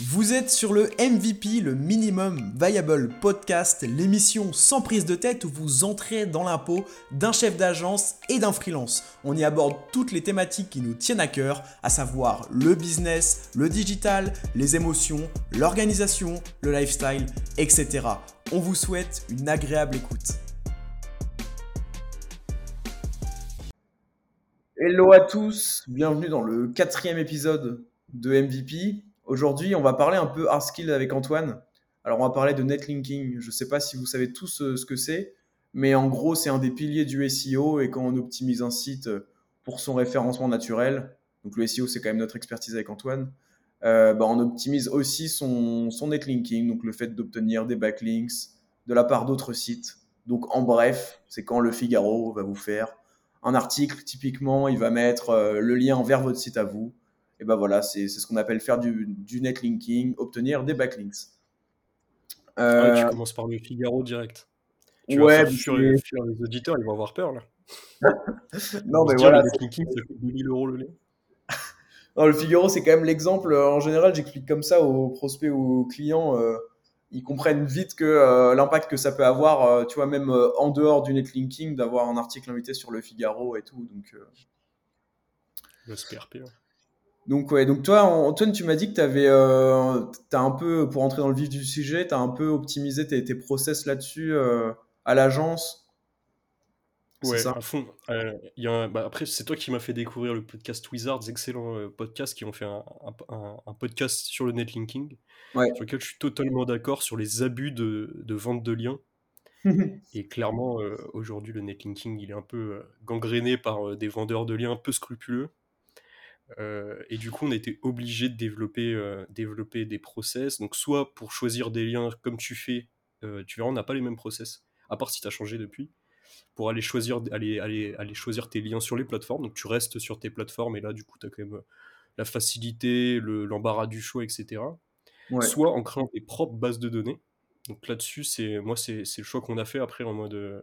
Vous êtes sur le MVP, le Minimum Viable Podcast, l'émission sans prise de tête où vous entrez dans l'impôt d'un chef d'agence et d'un freelance. On y aborde toutes les thématiques qui nous tiennent à cœur, à savoir le business, le digital, les émotions, l'organisation, le lifestyle, etc. On vous souhaite une agréable écoute. Hello à tous, bienvenue dans le quatrième épisode de MVP. Aujourd'hui, on va parler un peu hard skill avec Antoine. Alors, on va parler de netlinking. Je ne sais pas si vous savez tous euh, ce que c'est, mais en gros, c'est un des piliers du SEO. Et quand on optimise un site euh, pour son référencement naturel, donc le SEO, c'est quand même notre expertise avec Antoine, euh, bah, on optimise aussi son, son netlinking, donc le fait d'obtenir des backlinks de la part d'autres sites. Donc, en bref, c'est quand le Figaro va vous faire un article, typiquement, il va mettre le lien vers votre site à vous et ben voilà, c'est ce qu'on appelle faire du, du netlinking, obtenir des backlinks. Euh... tu commences par le Figaro direct. Tu ouais, vas faire les, les auditeurs, ils vont avoir peur là. non, mais voilà. Le netlinking, ça coûte 2000 euros le lait. non, le Figaro, c'est quand même l'exemple. En général, j'explique comme ça aux prospects ou aux clients. Euh, ils comprennent vite que euh, l'impact que ça peut avoir, euh, tu vois, même euh, en dehors du netlinking, d'avoir un article invité sur le Figaro et tout. Donc, le SPRP. Ouais. Donc, ouais, donc toi, Antoine, tu m'as dit que tu avais, euh, as un peu, pour entrer dans le vif du sujet, tu as un peu optimisé tes, tes process là-dessus euh, à l'agence? Ouais, ça? à fond. Euh, y a bah, après, c'est toi qui m'as fait découvrir le podcast Wizards, excellent podcast, qui ont fait un, un, un, podcast sur le netlinking, ouais. sur lequel je suis totalement d'accord sur les abus de, de vente de liens. et clairement, euh, aujourd'hui, le netlinking, il est un peu gangréné par des vendeurs de liens peu scrupuleux. Euh, et du coup, on était obligé de développer, euh, développer des process. Donc, soit pour choisir des liens comme tu fais, euh, tu verras, on n'a pas les mêmes process, à part si tu as changé depuis, pour aller choisir, aller, aller, aller choisir tes liens sur les plateformes. Donc, tu restes sur tes plateformes et là, du coup, tu as quand même la facilité, l'embarras du choix, etc. Ouais. Soit en créant tes propres bases de données. Donc, là-dessus, c'est moi, c'est le choix qu'on a fait après en mode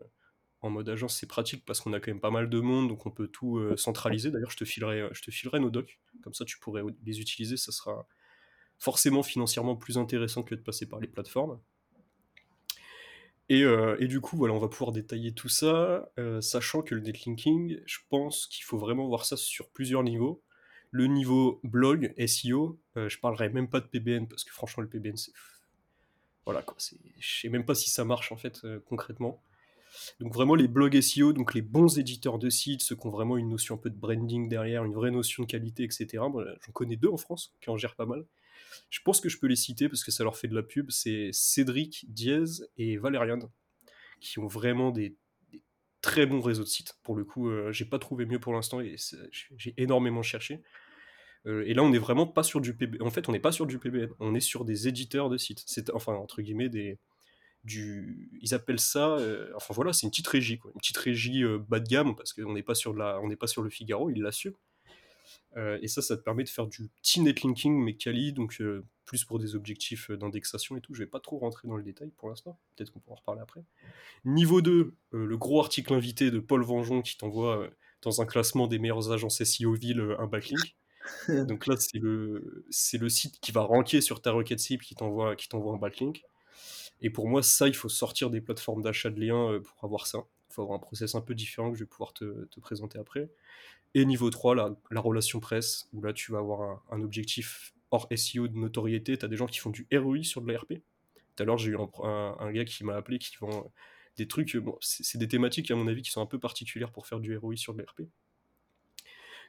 en mode agence, c'est pratique parce qu'on a quand même pas mal de monde, donc on peut tout euh, centraliser. D'ailleurs, je te filerai, je te filerai nos docs, comme ça tu pourrais les utiliser. Ça sera forcément financièrement plus intéressant que de passer par les plateformes. Et, euh, du coup, voilà, on va pouvoir détailler tout ça, euh, sachant que le netlinking, je pense qu'il faut vraiment voir ça sur plusieurs niveaux. Le niveau blog, SEO, je parlerai même pas de PBN parce que franchement, le PBN, c'est voilà quoi, je sais même pas si ça marche en fait concrètement. Donc vraiment les blogs SEO, donc les bons éditeurs de sites, ceux qui ont vraiment une notion un peu de branding derrière, une vraie notion de qualité, etc. J'en connais deux en France qui en gèrent pas mal. Je pense que je peux les citer parce que ça leur fait de la pub. C'est Cédric Diez et Valériane qui ont vraiment des, très bons réseaux de sites. Pour le coup, euh, j'ai pas trouvé mieux pour l'instant et j'ai énormément cherché. Euh, et là, on n'est vraiment pas sur du PBN. En fait, on n'est pas sur du PBN. On est sur des éditeurs de sites. C'est enfin entre guillemets des du, ils appellent ça, euh, enfin voilà, c'est une petite régie, quoi. une petite régie euh, bas de gamme parce qu'on n'est pas sur la, on n'est pas sur le Figaro, ils l'assument. Euh, et ça, ça te permet de faire du petit netlinking mais quali, donc plus pour des objectifs d'indexation et tout. Je vais pas trop rentrer dans le détail pour l'instant, peut-être qu'on pourra en reparler après. Niveau 2, euh, le gros article invité de Paul Vengeon qui t'envoie dans un classement des meilleures agences SEO ville un backlink. donc là, c'est le, c'est le site qui va ranker sur ta requête cible qui t'envoie, qui t'envoie un backlink. Et pour moi, ça, il faut sortir des plateformes d'achat de liens euh, pour avoir ça. Il faut avoir un process un peu différent que je vais pouvoir te, te présenter après. Et niveau 3, la, la, relation presse, où là, tu vas avoir un, objectif hors SEO de notoriété. Tu as des gens qui font du ROI sur de l'ARP. Tout à l'heure, j'ai eu un, gars qui m'a appelé qui vend des trucs. Bon, c'est des thématiques, à mon avis, qui sont un peu particulières pour faire du ROI sur de l'ARP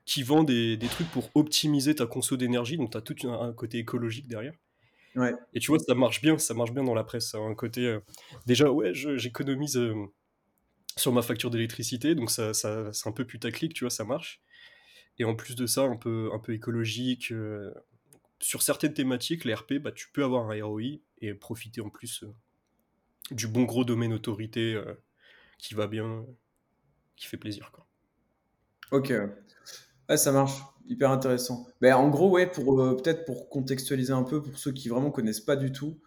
qui vend des, trucs pour optimiser ta conso d'énergie, donc tu as tout un, côté écologique derrière. Ouais. Et tu vois, ça marche bien, ça marche bien dans la presse. Ça a un côté. Euh, déjà, ouais, j'économise euh, sur ma facture d'électricité, donc ça, ça c'est un peu putaclic, tu vois, ça marche. Et en plus de ça, un peu, un peu écologique. Euh, sur certaines thématiques, les RP, bah, tu peux avoir un ROI et profiter en plus du bon gros domaine autorité qui va bien, qui fait plaisir. Quoi. Ok. Ça marche. Hyper intéressant. Ben, en gros, ouais, pour euh, peut-être pour contextualiser un peu pour ceux qui vraiment connaissent pas du tout.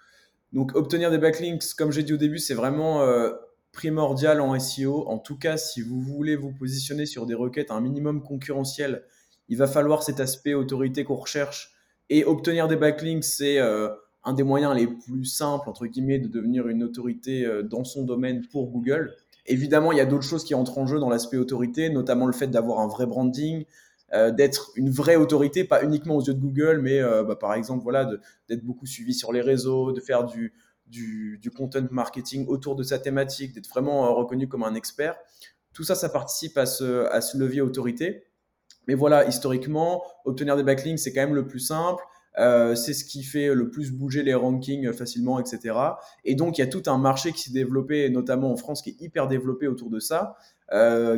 Donc, obtenir des backlinks, comme j'ai dit au début, c'est vraiment euh, primordial en SEO. En tout cas, si vous voulez vous positionner sur des requêtes un minimum concurrentiel, il va falloir cet aspect autorité qu'on recherche Et obtenir des backlinks, c'est un des moyens les plus simples, entre guillemets, de devenir une autorité dans son domaine pour Google. Évidemment, il y a d'autres choses qui entrent en jeu dans l'aspect autorité, notamment le fait d'avoir un vrai branding, euh, d'être une vraie autorité, pas uniquement aux yeux de Google, mais euh, bah, par exemple, voilà, d'être beaucoup suivi sur les réseaux, de faire du, content marketing autour de sa thématique, d'être vraiment euh, reconnu comme un expert. Tout ça, ça participe à ce levier autorité. Mais voilà, historiquement, obtenir des backlinks, c'est quand même le plus simple. c'est ce qui fait le plus bouger les rankings facilement, etc. Et donc, il y a tout un marché qui s'est développé, notamment en France, qui est hyper développé autour de ça,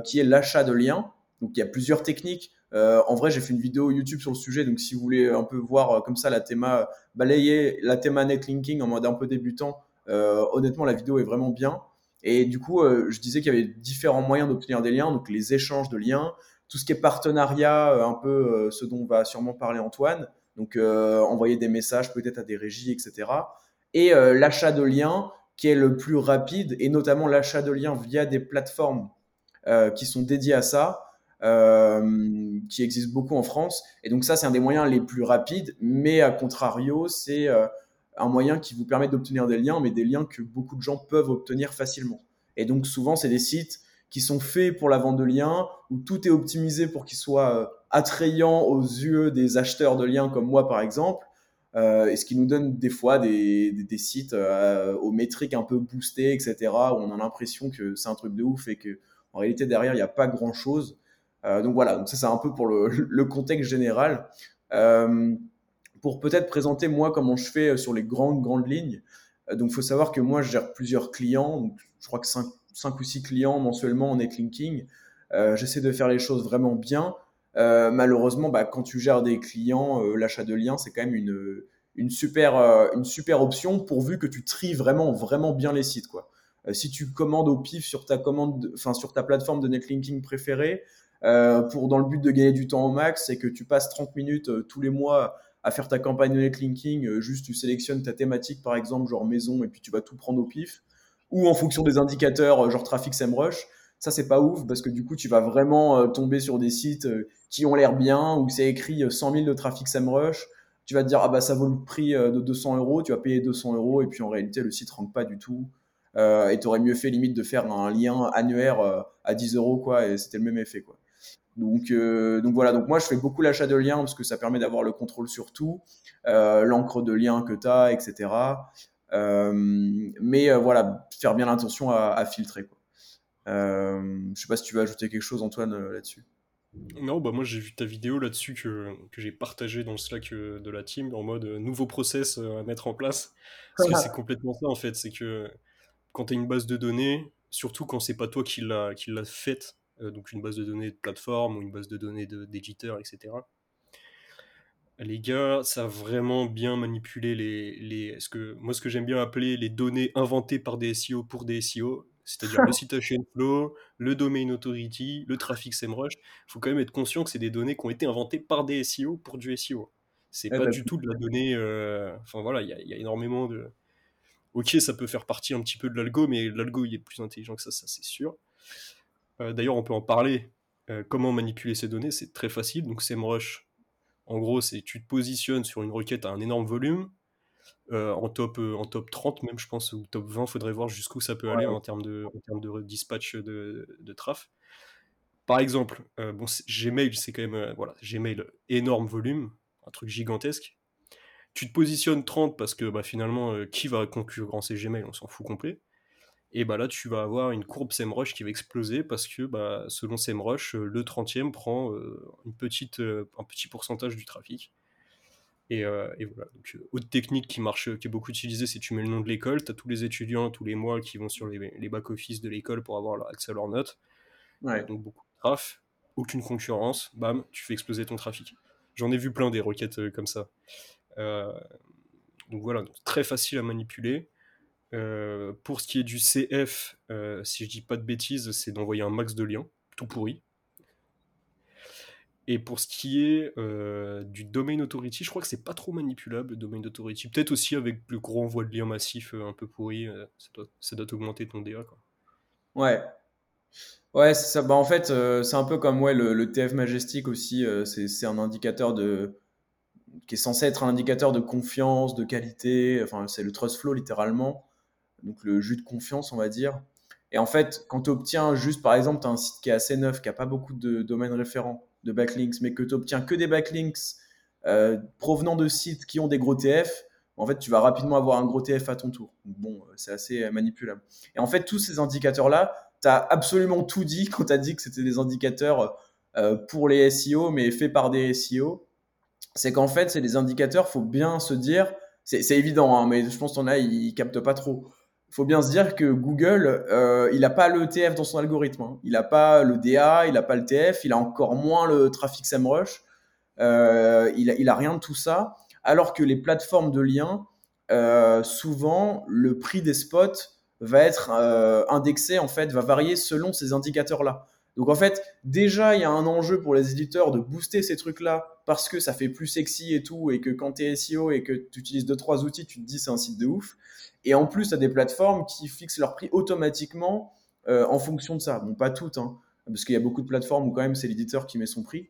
qui est l'achat de liens. Donc, il y a plusieurs techniques. Euh, en vrai, j'ai fait une vidéo YouTube sur le sujet, donc si vous voulez un peu voir euh, comme ça la théma, balayer la théma netlinking en mode un peu débutant, euh, honnêtement, la vidéo est vraiment bien. Et du coup, je disais qu'il y avait différents moyens d'obtenir des liens, donc les échanges de liens, tout ce qui est partenariat, un peu ce dont va sûrement parler Antoine, donc envoyer des messages peut-être à des régies, etc. Et l'achat de liens, qui est le plus rapide, et notamment l'achat de liens via des plateformes qui sont dédiées à ça. Euh, qui existe beaucoup en France. Et donc ça, c'est un des moyens les plus rapides, mais à contrario, c'est euh, un moyen qui vous permet d'obtenir des liens, mais des liens que beaucoup de gens peuvent obtenir facilement. Et donc souvent, c'est des sites qui sont faits pour la vente de liens, où tout est optimisé pour qu'ils soient euh, attrayants aux yeux des acheteurs de liens comme moi, par exemple. et ce qui nous donne des fois des, des, sites aux métriques un peu boostées, etc., où on a l'impression que c'est un truc de ouf et que en réalité derrière il n'y a pas grand chose. Euh, donc voilà, donc ça c'est un peu pour le, contexte général. Euh, pour peut-être présenter moi comment je fais sur les grandes grandes lignes. Euh, donc il faut savoir que moi je gère plusieurs clients, je crois que 5, ou 6 clients mensuellement en netlinking. J'essaie de faire les choses vraiment bien. malheureusement, bah, quand tu gères des clients, l'achat de liens, c'est quand même une, une, super, une super option pourvu que tu tries vraiment, vraiment bien les sites. Quoi. si tu commandes au pif sur ta, commande, sur ta plateforme de netlinking préférée, euh, pour dans le but de gagner du temps au max, c'est que tu passes 30 minutes euh, tous les mois à faire ta campagne de netlinking, euh, juste tu sélectionnes ta thématique par exemple, genre maison, et puis tu vas tout prendre au pif, ou en fonction des indicateurs, genre trafic SEMrush. Ça, c'est pas ouf parce que du coup, tu vas vraiment tomber sur des sites qui ont l'air bien, où c'est écrit 100 000 de trafic SEMrush. Tu vas te dire, ah bah ça vaut le prix de 200 euros, tu vas payer 200 euros, et puis en réalité, le site rank pas du tout. et tu aurais mieux fait limite de faire un lien annuaire à 10 euros, quoi, et c'était le même effet, quoi. Donc, euh, donc voilà, donc moi je fais beaucoup l'achat de liens parce que ça permet d'avoir le contrôle sur tout, euh, l'encre de lien que tu as, etc. Euh, mais voilà, faire bien l'intention à, filtrer. Quoi. je sais pas si tu veux ajouter quelque chose, Antoine, là-dessus. Non, bah moi j'ai vu ta vidéo là-dessus que, que j'ai partagé dans le Slack de la team en mode nouveau process à mettre en place. Parce que c'est complètement ça en fait, c'est que quand tu as une base de données, surtout quand c'est pas toi qui l'a faite, donc une base de données de plateforme ou une base de données d'éditeur, etc. Les gars savent vraiment bien manipuler les, les ce que, moi ce que j'aime bien appeler les données inventées par des SEO pour des SEO, c'est-à-dire le citation flow, le domain authority, le traffic SEMrush. Il faut quand même être conscient que c'est des données qui ont été inventées par des SEO pour du SEO. C'est pas bah, du tout de la donnée. Euh, enfin voilà, il y, y, a énormément de. Ok, ça peut faire partie un petit peu de l'algo, mais l'algo il est plus intelligent que ça, ça c'est sûr. Euh, d'ailleurs, on peut en parler. Euh, comment manipuler ces données C'est très facile. Donc, SEMrush, en gros, c'est tu te positionnes sur une requête à un énorme volume, euh, en, top, en top 30 même, je pense, ou top 20, faudrait voir jusqu'où ça peut aller en termes de, en de dispatch de, de traf. Par exemple, bon, Gmail, c'est quand même, voilà, Gmail, énorme volume, un truc gigantesque. Tu te positionnes 30 parce que bah, finalement, qui va concurrencer Gmail? On s'en fout complet et bah là tu vas avoir une courbe SEMrush qui va exploser parce que bah, selon SEMrush, euh, le 30e prend euh, une petite, euh, un petit pourcentage du trafic. Et, voilà. Donc, autre technique qui marche, qui est beaucoup utilisée, c'est tu mets le nom de l'école, tu as tous les étudiants tous les mois qui vont sur les, les back-office de l'école pour avoir accès à leurs notes. Donc beaucoup de traf, aucune concurrence, bam, tu fais exploser ton trafic. J'en ai vu plein des requêtes comme ça. donc voilà, très facile à manipuler. Euh, pour ce qui est du CF, euh, si je dis pas de bêtises, c'est d'envoyer un max de liens, tout pourri. Et pour ce qui est euh, du domain authority, je crois que c'est pas trop manipulable le domain authority. Peut-être aussi avec le gros envoi de liens massifs un peu pourri, ça doit, ça, doit, augmenter ton DA. Ouais. Ouais, c'est ça. Bah, en fait, c'est un peu comme ouais, le, le, TF Majestic aussi. c'est un indicateur de, qui est censé être un indicateur de confiance, de qualité. Enfin, c'est le trust flow littéralement. Donc le jus de confiance, on va dire. Et en fait, quand tu obtiens juste, par exemple, tu as un site qui est assez neuf, qui n'a pas beaucoup de domaines référents, de backlinks, mais que tu obtiens que des backlinks euh, provenant de sites qui ont des gros TF, en fait, tu vas rapidement avoir un gros TF à ton tour. Bon, euh, c'est assez euh, manipulable. Et en fait, tous ces indicateurs-là, tu as absolument tout dit quand tu as dit que c'était des indicateurs pour les SEO, mais faits par des SEO. C'est qu'en fait, c'est des indicateurs, faut bien se dire, c'est évident, hein, mais je pense qu'on a, ils captent pas trop faut bien se dire que Google, euh, il n'a pas le TF dans son algorithme. Hein. Il n'a pas le DA, il n'a pas le TF, il a encore moins le trafic SEMrush. Euh, il, a rien de tout ça. Alors que les plateformes de liens, euh, souvent, le prix des spots va être indexé, en fait, va varier selon ces indicateurs-là. Donc en fait, déjà, il y a un enjeu pour les éditeurs de booster ces trucs-là parce que ça fait plus sexy et tout, et que quand tu es SEO et que tu utilises deux trois outils, tu te dis c'est un site de ouf. Et en plus, tu as des plateformes qui fixent leur prix automatiquement euh, en fonction de ça. Bon, pas toutes, hein, parce qu'il y a beaucoup de plateformes où quand même c'est l'éditeur qui met son prix.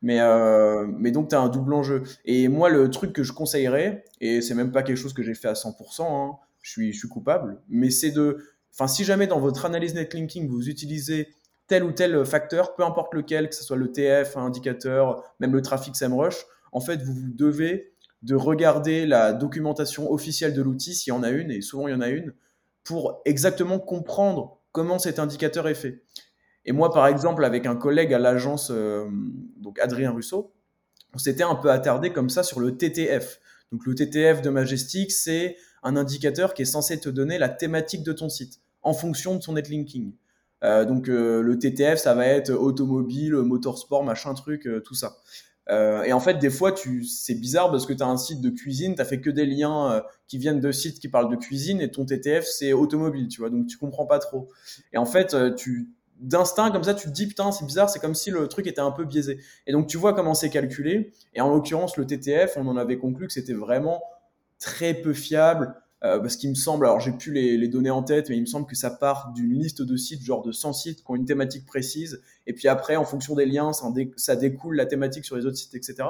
Mais, euh, donc, tu as un double enjeu. Et moi, le truc que je conseillerais, et c'est même pas quelque chose que j'ai fait à 100%, hein, je, suis, je suis coupable, mais c'est de. Enfin, si jamais dans votre analyse netlinking, vous utilisez tel ou tel facteur, peu importe lequel, que ce soit le TF, un indicateur, même le trafic SEMrush, en fait, vous, vous devez de regarder la documentation officielle de l'outil, s'il y en a une, et souvent il y en a une, pour exactement comprendre comment cet indicateur est fait. Et moi, par exemple, avec un collègue à l'agence, euh, donc Adrien Russo, on s'était un peu attardé comme ça sur le TTF. Donc le TTF de Majestic, c'est un indicateur qui est censé te donner la thématique de ton site en fonction de son netlinking. Euh, donc euh, le TTF, ça va être automobile, motorsport, machin truc, tout ça. Euh, et en fait, des fois, c'est bizarre parce que tu as un site de cuisine, tu fait que des liens euh, qui viennent de sites qui parlent de cuisine et ton TTF, c'est automobile, tu vois. Donc, tu comprends pas trop. Et en fait, euh, tu, d'instinct, comme ça, tu te dis, putain, c'est bizarre, c'est comme si le truc était un peu biaisé. Et donc, tu vois comment c'est calculé. Et en l'occurrence, le TTF, on en avait conclu que c'était vraiment très peu fiable. Parce qu'il me semble, alors j'ai plus les, données en tête, mais il me semble que ça part d'une liste de sites, genre de 100 sites qui ont une thématique précise, et puis après, en fonction des liens, ça, découle la thématique sur les autres sites, etc.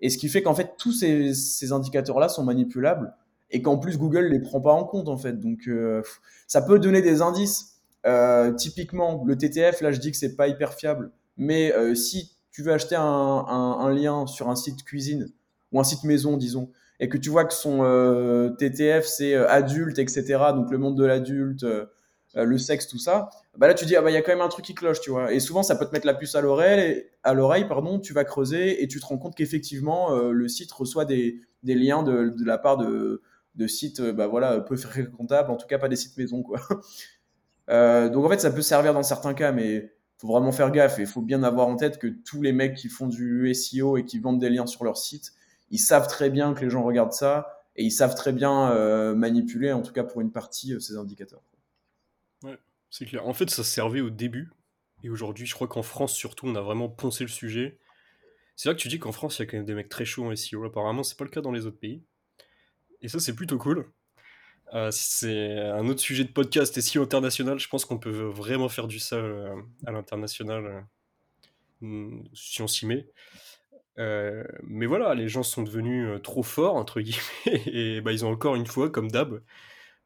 Et ce qui fait qu'en fait, tous ces, indicateurs-là sont manipulables, et qu'en plus, Google les prend pas en compte, en fait. Donc, euh, ça peut donner des indices. Euh, typiquement, le TTF, là, je dis que c'est pas hyper fiable, mais si tu veux acheter un lien sur un site cuisine, ou un site maison, disons, et que tu vois que son euh, TTF c'est euh, adulte, etc. Donc le monde de l'adulte, euh, le sexe, tout ça. Bah là tu dis ah bah il y a quand même un truc qui cloche, tu vois. Et souvent ça peut te mettre la puce à l'oreille, à l'oreille pardon. Tu vas creuser et tu te rends compte qu'effectivement le site reçoit des, liens de, la part de, sites bah voilà peu fréquentables, en tout cas pas des sites maison quoi. donc en fait ça peut servir dans certains cas, mais faut vraiment faire gaffe et faut bien avoir en tête que tous les mecs qui font du SEO et qui vendent des liens sur leur site, ils savent très bien que les gens regardent ça et ils savent très bien euh, manipuler, en tout cas pour une partie, euh, ces indicateurs. C'est clair. En fait, ça servait au début. Et aujourd'hui, je crois qu'en France, surtout, on a vraiment poncé le sujet. C'est là que tu dis qu'en France, il y a quand même des mecs très chauds en SEO. Apparemment, c'est pas le cas dans les autres pays. Et ça, c'est plutôt cool. Euh, c'est un autre sujet de podcast SEO international. Je pense qu'on peut vraiment faire du ça à l'international si on s'y met. Euh, mais voilà, les gens sont devenus euh, trop forts, entre guillemets, et bah, ils ont encore une fois, comme d'hab,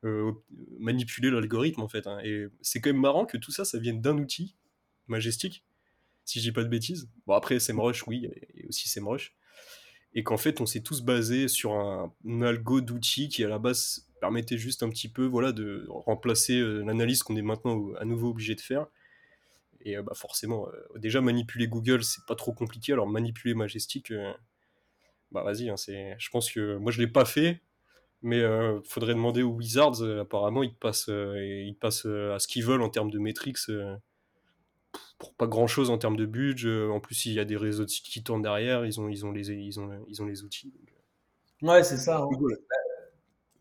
euh, manipulé l'algorithme en fait. Hein. Et c'est quand même marrant que tout ça, ça vienne d'un outil majestique, si je dis pas de bêtises. Bon, après, SEMrush, oui, et aussi SEMrush. Et qu'en fait, on s'est tous basé sur un, algo d'outils qui, à la base, permettait juste un petit peu voilà, de remplacer l'analyse qu'on est maintenant à nouveau obligé de faire et euh, bah, forcément, euh, déjà manipuler Google, c'est pas trop compliqué. Alors manipuler Majestic, euh, bah vas-y. Hein, je pense que moi je l'ai pas fait, mais il faudrait demander aux Wizards. apparemment, ils passent, ils passent à ce qu'ils veulent en termes de métriques pour pas grand chose en termes de budget. En plus, il y a des réseaux qui tournent derrière, ils ont, ils ont, les, ils ont, ils ont les outils. Ouais, c'est ça. Hein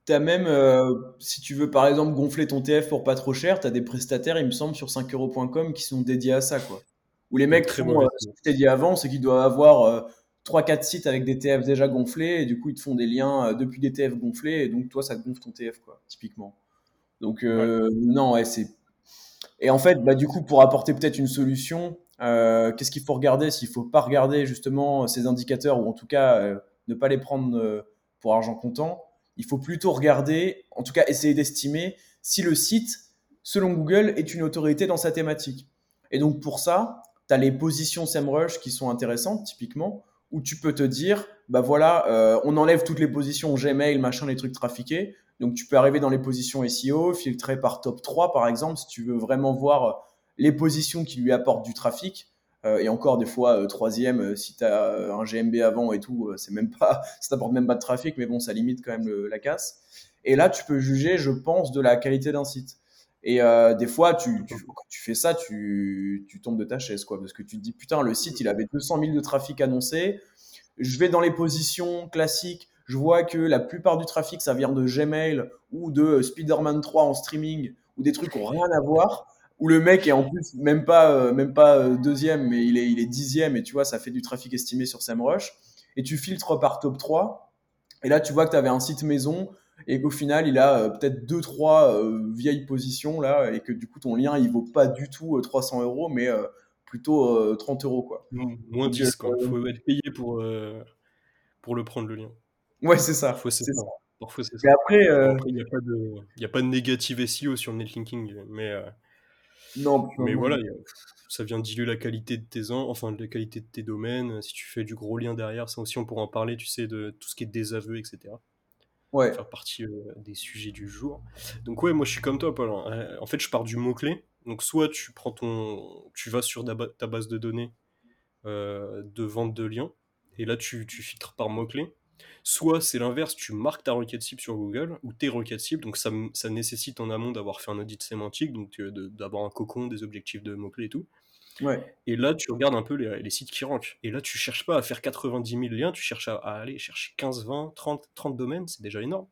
tu as même, euh, si tu veux par exemple gonfler ton TF pour pas trop cher, tu as des prestataires, il me semble, sur 5euros.com qui sont dédiés à ça. Quoi. Où les mecs, très euh, ce que dit avant, c'est qu'ils doivent avoir euh, 3-4 sites avec des TF déjà gonflés, et du coup, ils te font des liens euh, depuis des TF gonflés, et donc toi, ça te gonfle ton TF, quoi, typiquement. Donc, non, ouais, c'est. Et en fait, bah, du coup, pour apporter peut-être une solution, qu'est-ce qu'il faut regarder S'il faut pas regarder justement ces indicateurs, ou en tout cas ne pas les prendre pour argent comptant. Il faut plutôt regarder, en tout cas essayer d'estimer si le site, selon Google, est une autorité dans sa thématique. Et donc pour ça, tu as les positions SEMrush qui sont intéressantes, typiquement, où tu peux te dire, bah voilà, euh, on enlève toutes les positions Gmail, machin, les trucs trafiqués. Donc tu peux arriver dans les positions SEO, filtrer par top 3 par exemple, si tu veux vraiment voir les positions qui lui apportent du trafic. Euh, et encore des fois euh, troisième si tu as un GMB avant et tout c'est même pas ça t'apporte même pas de trafic mais bon ça limite quand même la casse et là tu peux juger je pense de la qualité d'un site et euh, des fois, tu, tu, quand tu fais ça, tu, tu, tombes de ta chaise, quoi, parce que tu te dis, putain, le site, il avait 200 000 de trafic annoncé. Je vais dans les positions classiques, je vois que la plupart du trafic, ça vient de Gmail ou de Spider-Man 3 en streaming, ou des trucs qui n'ont rien à voir, où le mec est en plus même pas, euh, même pas euh, deuxième, mais il est, il est dixième, et tu vois, ça fait du trafic estimé sur SEMrush. Et tu filtres par top 3, et là, tu vois que tu avais un site maison et qu'au final il a euh, peut-être deux trois euh, vieilles positions là et que du coup ton lien il vaut pas du tout 300 euh, euros mais plutôt 30 euros quoi. moins 10 quoi. Il faut être payé pour pour le prendre le lien. Ouais c'est ça. Parfois c'est ça. Parfois c'est ça. après il n'y a pas de il a pas de négative SEO sur le netlinking mais non, mais voilà, ça vient diluer la qualité de tes enfin la qualité de tes domaines. Si tu fais du gros lien derrière, ça aussi on pourra en parler, tu sais, de tout ce qui est désaveu, etc ouais. faire partie euh, des sujets du jour. Donc ouais, moi je suis comme toi, Paul. Hein. Euh, en fait, je pars du mot clé. Donc soit tu prends ton, tu vas sur ta base de données euh, de vente de liens et là tu, tu filtres par mot clé. Soit c'est l'inverse, tu marques ta requête cible sur Google ou tes requêtes cibles. Donc ça, ça nécessite en amont d'avoir fait un audit sémantique, donc d'avoir un cocon, des objectifs de mots clés et tout. Et là, tu regardes un peu les, sites qui rankent. Et là, tu cherches pas à faire 90 000 liens, tu cherches à, aller chercher 15, 20, 30, 30 domaines, c'est déjà énorme.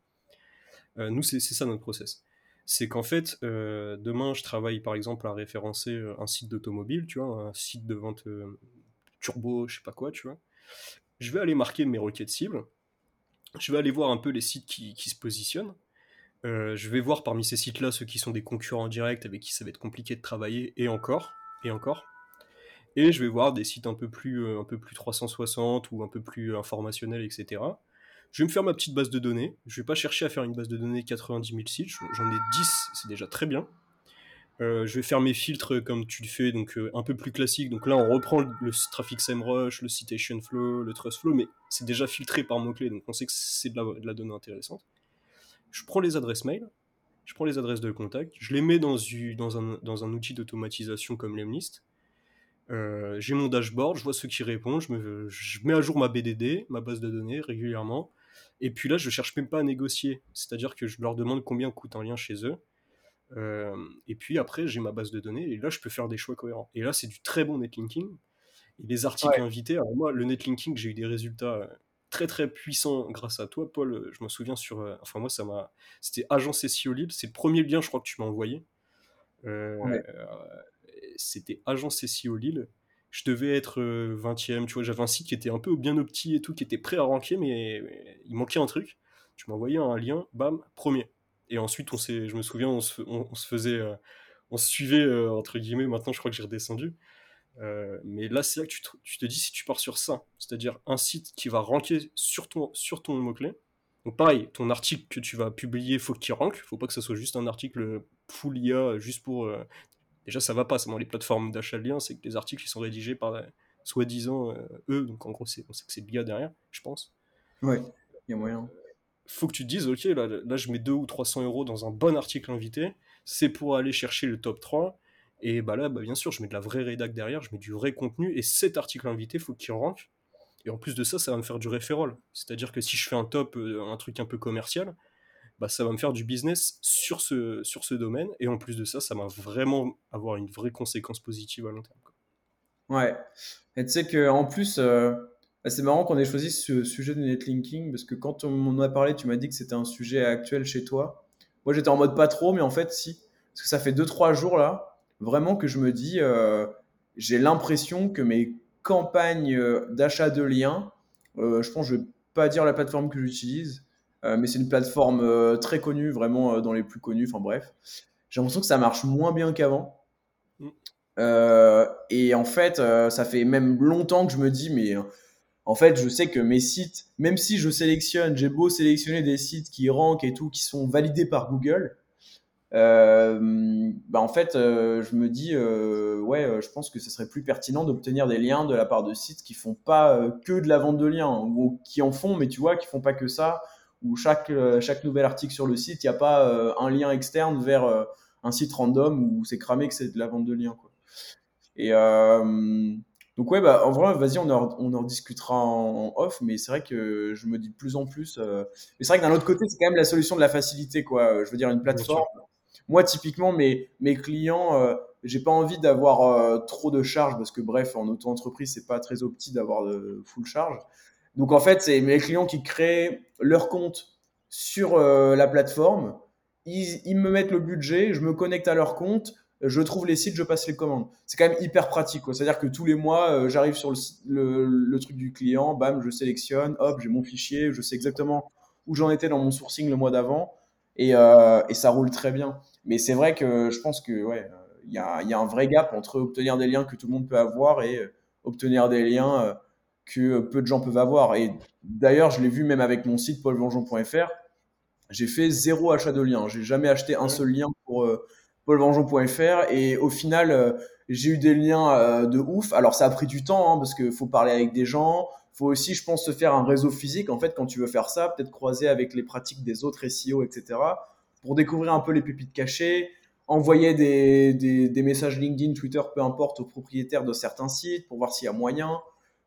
Euh, nous, c'est ça notre process. C'est qu'en fait, euh, demain, je travaille par exemple à référencer euh, un site d'automobile, tu vois, un site de vente turbo, je sais pas quoi, tu vois. Je vais aller marquer mes requêtes cibles. Je vais aller voir un peu les sites qui, se positionnent. je vais voir parmi ces sites-là ceux qui sont des concurrents directs avec qui ça va être compliqué de travailler et encore et encore. Et je vais voir des sites un peu plus, euh, un peu plus 360 ou un peu plus informationnels, etc. Je vais me faire ma petite base de données. Je vais pas chercher à faire une base de données 90 000 sites. J'en ai 10, c'est déjà très bien. Euh, je vais faire mes filtres comme tu le fais, donc euh, un peu plus classique. Donc là, on reprend le, traffic SEMrush, le citation flow, le trust flow, mais c'est déjà filtré par mots-clés, donc on sait que c'est de la, de la, donnée intéressante. Je prends les adresses mail, je prends les adresses de contact, je les mets dans, un, outil d'automatisation comme Lemlist. Euh, j'ai mon dashboard, je vois ceux qui répondent, je, mets à jour ma BDD, ma base de données régulièrement. Et puis là, je cherche même pas à négocier. C'est-à-dire que je leur demande combien coûte un lien chez eux. Euh, et puis après, j'ai ma base de données et là, je peux faire des choix cohérents. Et là, c'est du très bon netlinking. Et les articles invités, alors moi, le netlinking, j'ai eu des résultats très très puissant grâce à toi, Paul. Euh, je me souviens sur. Euh, enfin, moi, ça m'a. C'était Agence SEO Lille. C'est le premier lien, je crois, que tu m'as envoyé. Euh, c'était Agence SEO Lille. Je devais être 20ème. Tu vois, j'avais un site qui était un peu bien opti et tout, qui était prêt à ranker, mais, il manquait un truc. Tu m'as envoyé un lien, bam, premier. Et ensuite, on je me souviens, on se, on faisait. on se suivait, entre guillemets. Maintenant, je crois que j'ai redescendu. Euh, mais là, c'est là que tu te, dis si tu pars sur ça, c'est-à-dire un site qui va ranker sur ton, sur ton mot-clé. Donc pareil, ton article que tu vas publier, faut qu'il rank. Faut pas que ça soit juste un article full IA, juste pour... Euh, déjà, ça va pas, c'est dans les plateformes d'achat de liens, c'est que les articles ils sont rédigés par euh, soi-disant eux, donc en gros, on sait que c'est l'IA derrière, je pense. Ouais, il y a moyen. Faut que tu te dises, ok, là, là je mets 2 ou 300 euros dans un bon article invité, c'est pour aller chercher le top 3, et bah là, bah bien sûr, je mets de la vraie rédac derrière, je mets du vrai contenu, et cet article invité, faut qu'il rank. Et en plus de ça, ça va me faire du referral. C'est-à-dire que si je fais un top, euh, un truc un peu commercial, bah ça va me faire du business sur ce, sur ce domaine. Et en plus de ça, ça va vraiment avoir une vraie conséquence positive à long terme. Ouais. Et tu sais qu'en plus, euh, c'est marrant qu'on ait choisi ce sujet de netlinking, parce que quand on m'en a parlé, tu m'as dit que c'était un sujet actuel chez toi. Moi, j'étais en mode pas trop, mais en fait, si. Parce que ça fait 2-3 jours là vraiment que je me dis, euh, j'ai l'impression que mes campagnes euh, d'achat de liens, euh, je pense, je vais pas dire la plateforme que j'utilise, mais c'est une plateforme très connue, vraiment dans les plus connues, enfin bref. J'ai l'impression que ça marche moins bien qu'avant. Mm. et en fait, ça fait même longtemps que je me dis, mais en fait, je sais que mes sites, même si je sélectionne, j'ai beau sélectionner des sites qui rankent et tout, qui sont validés par Google, euh, bah en fait, euh, je me dis, euh, ouais, je pense que ce serait plus pertinent d'obtenir des liens de la part de sites qui font pas que de la vente de liens, ou qui en font, mais tu vois, qui font pas que ça, où chaque, chaque nouvel article sur le site, il n'y a pas un lien externe vers un site random où c'est cramé que c'est de la vente de liens. Et donc ouais, bah, en vrai, vas-y, on en, on en discutera en, off, mais c'est vrai que je me dis de plus en plus. mais c'est vrai que d'un autre côté, c'est quand même la solution de la facilité, quoi. Je veux dire, une plateforme moi, typiquement, mes, mes clients, euh, j'ai pas envie d'avoir euh, trop de charges parce que, bref, en auto-entreprise, c'est pas très opti d'avoir de full charge. Donc, en fait, c'est mes clients qui créent leur compte sur euh, la plateforme. Ils, ils, me mettent le budget, je me connecte à leur compte, je trouve les sites, je passe les commandes. C'est quand même hyper pratique. C'est-à-dire que tous les mois, euh, j'arrive sur le, le, le, truc du client, bam, je sélectionne, hop, j'ai mon fichier, je sais exactement où j'en étais dans mon sourcing le mois d'avant et, euh, et, ça roule très bien. Mais c'est vrai que je pense que ouais, il y a, y a, un vrai gap entre obtenir des liens que tout le monde peut avoir et euh, obtenir des liens que peu de gens peuvent avoir. Et d'ailleurs, je l'ai vu même avec mon site paulvengeon.fr. J'ai fait zéro achat de liens. J'ai jamais acheté un seul lien pour euh, paulvengeon.fr. Et au final, euh, j'ai eu des liens euh, de ouf. Alors, ça a pris du temps hein, parce qu'il faut parler avec des gens. faut aussi, je pense, se faire un réseau physique. En fait, quand tu veux faire ça, peut-être croiser avec les pratiques des autres SEO, etc pour découvrir un peu les pépites cachées, envoyer des, des, des, messages LinkedIn, Twitter, peu importe, aux propriétaires de certains sites pour voir s'il y a moyen.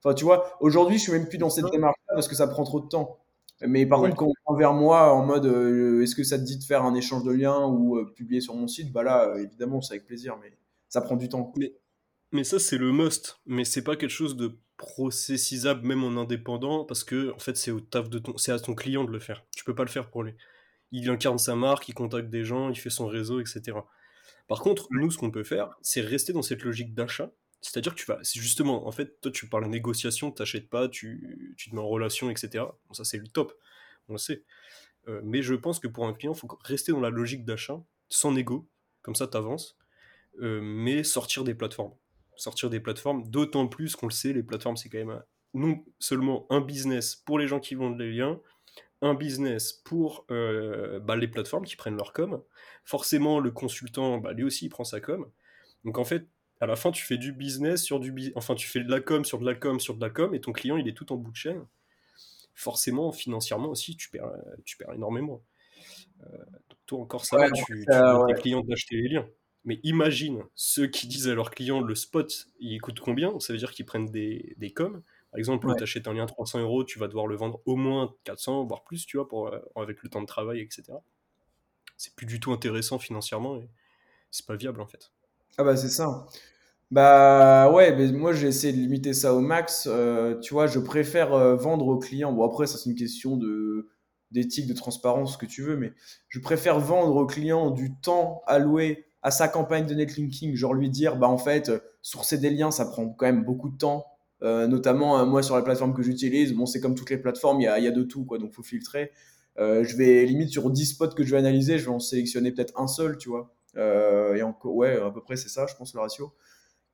Enfin, tu vois, aujourd'hui, je suis même plus dans cette démarche-là parce que ça prend trop de temps. Mais par contre, quand on vient vers moi en mode euh, est-ce que ça te dit de faire un échange de liens ou euh, publier sur mon site, bah là, euh, évidemment, c'est avec plaisir, mais ça prend du temps. Mais, mais ça, c'est le must. Mais c'est pas quelque chose de processisable même en indépendant parce que en fait c'est au taf de ton c'est à ton client de le faire tu peux pas le faire pour lui il incarne sa marque, il contacte des gens, il fait son réseau, etc. Par contre, nous, ce qu'on peut faire, c'est rester dans cette logique d'achat. C'est-à-dire que tu vas, justement, en fait, toi, tu parles négociation, tu n'achètes pas, tu, tu, te mets en relation, etc. Ça, c'est le top, on le sait. Euh, mais je pense que pour un client, il faut rester dans la logique d'achat, sans négo, comme ça, tu avances, euh, mais sortir des plateformes. Sortir des plateformes, d'autant plus qu'on le sait, les plateformes, c'est quand même non seulement un business pour les gens qui vendent les liens, un business pour euh, bah, les plateformes qui prennent leur com. Forcément, le consultant, bah, lui aussi, il prend sa com. Donc en fait, à la fin, tu fais du business sur du business. Enfin, tu fais de la com sur de la com sur de la com, et ton client, il est tout en bout de chaîne. Forcément, financièrement aussi, tu perds, tu perds énormément. Euh, donc toi, encore ça, tu, tu euh, tes clients d'acheter les liens. Mais imagine ceux qui disent à leurs clients le spot, il coûte combien? Ça veut dire qu'ils prennent des, des coms par exemple, ouais. tu achètes un lien 300 euros, tu vas devoir le vendre au moins 400, voire plus, tu vois, pour, euh, avec le temps de travail, etc. C'est plus du tout intéressant financièrement et c'est pas viable en fait. Ah bah c'est ça. Bah ouais, mais moi j'ai essayé de limiter ça au max. Euh, tu vois, je préfère euh, vendre aux clients. Bon après ça c'est une question de d'éthique, de transparence, ce que tu veux, mais je préfère vendre aux clients du temps alloué à sa campagne de netlinking, genre lui dire bah en fait sourcer des liens ça prend quand même beaucoup de temps euh, notamment, euh, moi, sur la plateforme que j'utilise, bon, c'est comme toutes les plateformes, il y a, y a, de tout, quoi, donc faut filtrer. Euh, je vais limite sur 10 spots que je vais analyser, je vais en sélectionner peut-être un seul, tu vois. Euh, et encore, ouais, à peu près c'est ça, je pense, le ratio.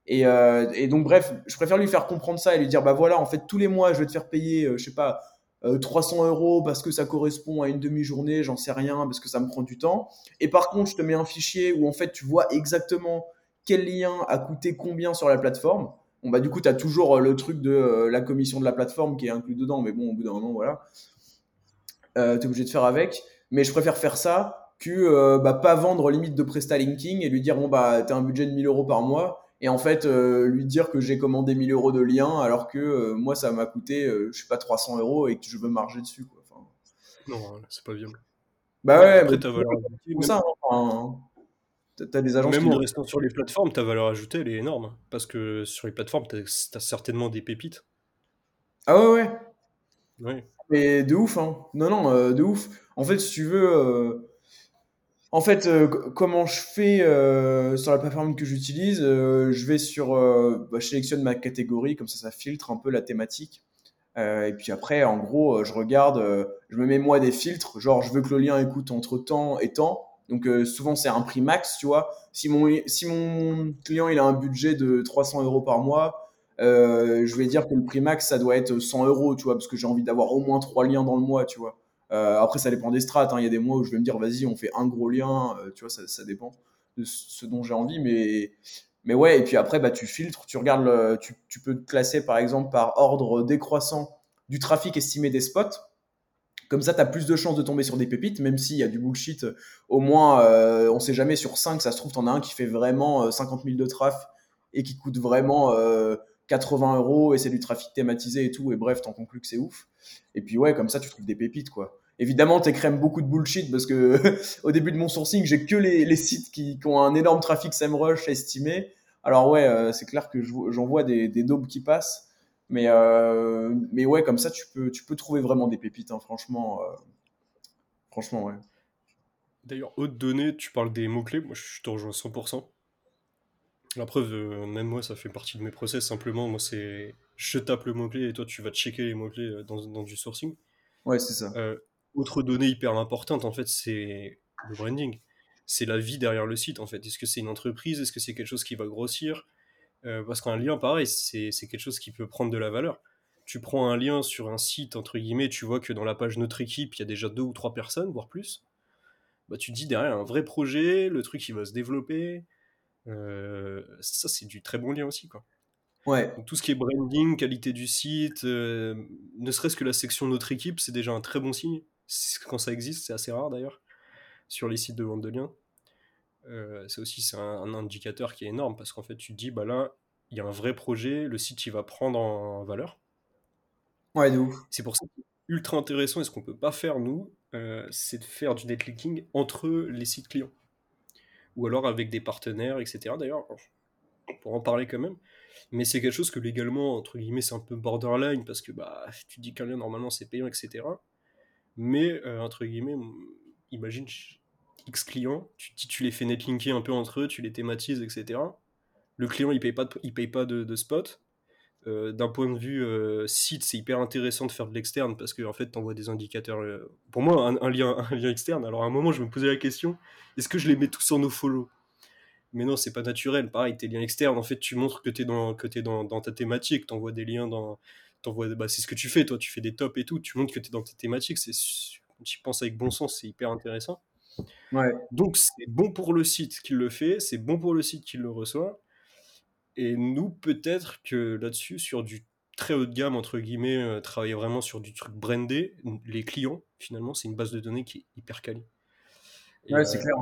Et, euh, et, donc, bref, je préfère lui faire comprendre ça et lui dire, bah voilà, en fait, tous les mois, je vais te faire payer, euh, je sais pas, 300 euros parce que ça correspond à une demi-journée, j'en sais rien, parce que ça me prend du temps. Et par contre, je te mets un fichier où en fait, tu vois exactement quel lien a coûté combien sur la plateforme. Bon, bah, du coup, tu as toujours euh, le truc de euh, la commission de la plateforme qui est inclus dedans, mais bon, au bout d'un moment, voilà. Euh, tu es obligé de faire avec. Mais je préfère faire ça que euh, bah, pas vendre limite de Presta Linking et lui dire, bon, bah, tu as un budget de 1000 euros par mois. Et en fait, euh, lui dire que j'ai commandé 1000 euros de liens alors que euh, moi, ça m'a coûté, je sais pas, 300 euros et que je veux marger dessus. Quoi. Enfin... Non, c'est pas viable. Bah ouais, Après, mais valeur... ça, hein, enfin, T'as des agences Même en restant sur les plateformes, ta valeur ajoutée, elle est énorme. Parce que sur les plateformes, t'as as certainement des pépites. Ah ouais, ouais. Ouais. Mais de ouf, hein. Non, non, euh, de ouf. En fait, si tu veux... En fait, euh, comment je fais euh, sur la plateforme que j'utilise euh, Je vais sur... Bah, je sélectionne ma catégorie, comme ça, ça filtre un peu la thématique. et puis après, en gros, je regarde, je me mets moi des filtres, genre je veux que le lien écoute entre temps et temps. Donc souvent c'est un prix max, tu vois. Si mon, si mon client il a un budget de 300 euros par mois, je vais dire que le prix max, ça doit être 100 euros, tu vois, parce que j'ai envie d'avoir au moins trois liens dans le mois, tu vois. Euh, après, ça dépend des strates. hein. Il y a des mois où je vais me dire, vas-y, on fait un gros lien, euh, tu vois, ça, ça dépend de ce dont j'ai envie, mais, mais ouais, et puis après, bah, tu filtres, tu regardes, le- tu, tu peux te classer par exemple par ordre décroissant du trafic estimé des spots. Comme ça, tu as plus de chances de tomber sur des pépites, même s'il y a du bullshit. Au moins, euh, on sait jamais sur 5, ça se trouve, tu en as un qui fait vraiment euh, 50 000 de traf et qui coûte vraiment euh, 80 euros et c'est du trafic thématisé et tout. Et bref, t'en conclus que c'est ouf. Et puis ouais, comme ça, tu trouves des pépites, quoi. Évidemment, t'écrèmes beaucoup de bullshit parce que au début de mon sourcing, j'ai que les, sites qui, ont un énorme trafic SEMrush estimé. Alors ouais, euh, c'est clair que je vois- j'en vois des, des daubes qui passent. Mais, euh, mais ouais, comme ça, tu peux, tu peux trouver vraiment des pépites, hein, franchement. euh, franchement, ouais. D'ailleurs, haute donnée, tu parles des mots-clés, moi je te rejoins 100%. La preuve, euh, même moi, ça fait partie de mes process. Simplement, moi, c'est je tape le mot-clé et toi, tu vas checker les mots-clés euh, dans, dans du sourcing. Ouais, c'est ça. Euh, autre donnée hyper importante, en fait, c'est le branding. C'est la vie derrière le site, en fait. Est-ce que c'est une entreprise? Est-ce que c'est quelque chose qui va grossir? Euh, Parce qu'un lien, pareil, c'est c'est quelque chose qui peut prendre de la valeur. Tu prends un lien sur un site, entre guillemets, tu vois que dans la page Notre équipe, il y a déjà deux ou trois personnes, voire plus. Bah, tu te dis derrière un vrai projet, le truc il va se développer. Euh, ça, c'est du très bon lien aussi, quoi. Ouais, Donc, tout ce qui est branding, qualité du site, euh, ne serait-ce que la section Notre équipe, c'est déjà un très bon signe. Quand ça existe, c'est assez rare d'ailleurs, sur les sites de vente de liens. Euh, c'est aussi c'est un, un indicateur qui est énorme parce qu'en fait, tu te dis, bah là, il y a un vrai projet, le site il va prendre en valeur. ouais, de ouf. C'est pour ça que c'est ultra intéressant et ce qu'on peut pas faire, nous, euh, c'est de faire du netlinking entre les sites clients. Ou alors avec des partenaires, etc. D'ailleurs, on pourra en parler quand même. Mais c'est quelque chose que légalement, entre guillemets, c'est un peu borderline parce que bah, tu dis qu'un lien, normalement, c'est payant, etc. Mais, euh, entre guillemets, imagine X clients, tu, tu les fais netlinker un peu entre eux, tu les thématises, etc. Le client, il paye pas paye pas de spot. Euh, D'un point de vue euh, site, c'est hyper intéressant de faire de l'externe parce que en fait, tu envoies des indicateurs. euh, Pour moi, un, un lien, un lien externe. Alors à un moment, je me posais la question est-ce que je les mets tous en nofollow Mais non, c'est pas naturel. Pareil, tes liens externes, en fait, tu montres que tu es, dans, que t'es dans, dans ta thématique. Tu envoies des liens dans. t'envoies- Bah, c'est ce que tu fais, toi. Tu fais des tops et tout. Tu montres que tu es dans ta thématique. C'est, tu penses avec bon sens, c'est hyper intéressant. Ouais, Donc, c'est bon pour le site qui le fait, c'est bon pour le site qui le reçoit. Et nous, peut-être que là-dessus, sur du très haut de gamme, entre guillemets, euh, travailler vraiment sur du truc brandé, les clients, finalement, c'est une base de données qui est hyper quali. Et ouais, euh, c'est clair.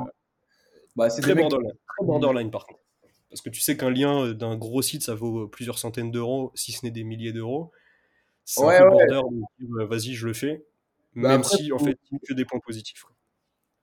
Bah, c'est très borderline. Très borderline, par contre. Parce que tu sais qu'un lien euh, d'un gros site, ça vaut plusieurs centaines d'euros, si ce n'est des milliers d'euros. C'est un Ouais, peu ouais. border vas-y, je le fais. Bah, Même après, si, en fait, il n'y a que des points positifs. quoi.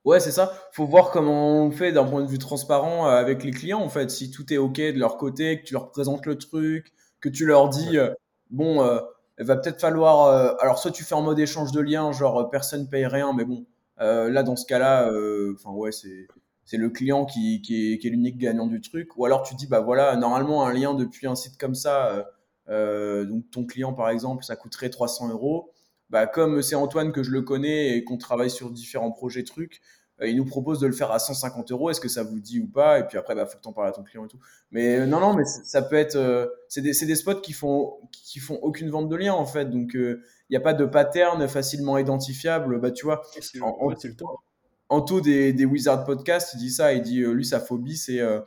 Ouais, c'est ça. Faut voir comment on fait d'un point de vue transparent euh, avec les clients, en fait. Si tout est OK de leur côté, que tu leur présentes le truc, que tu leur dis, euh, bon, euh, il va peut-être falloir. euh, alors, soit tu fais en mode échange de liens, genre personne paye rien, mais bon, euh, là, dans ce cas-là, euh, enfin, ouais, c'est. C'est le client qui, qui est, qui est l'unique gagnant du truc. Ou alors tu dis, bah voilà, normalement, un lien depuis un site comme ça, donc ton client par exemple, ça coûterait 300 euros. Bah, comme c'est Antoine que je le connais et qu'on travaille sur différents projets trucs, euh, il nous propose de le faire à 150 euros. Est-ce que ça vous dit ou pas? Et puis après, bah, faut que t'en parles à ton client et tout. Mais euh, non, non, mais ça peut être. euh, c'est des, des spots qui font, qui font aucune vente de lien en fait. Donc il n'y a pas de pattern facilement identifiable. Bah, tu vois, en, en-. Anto des, des Wizard Podcast, il dit ça. Il dit, euh, lui, sa phobie, c'est euh,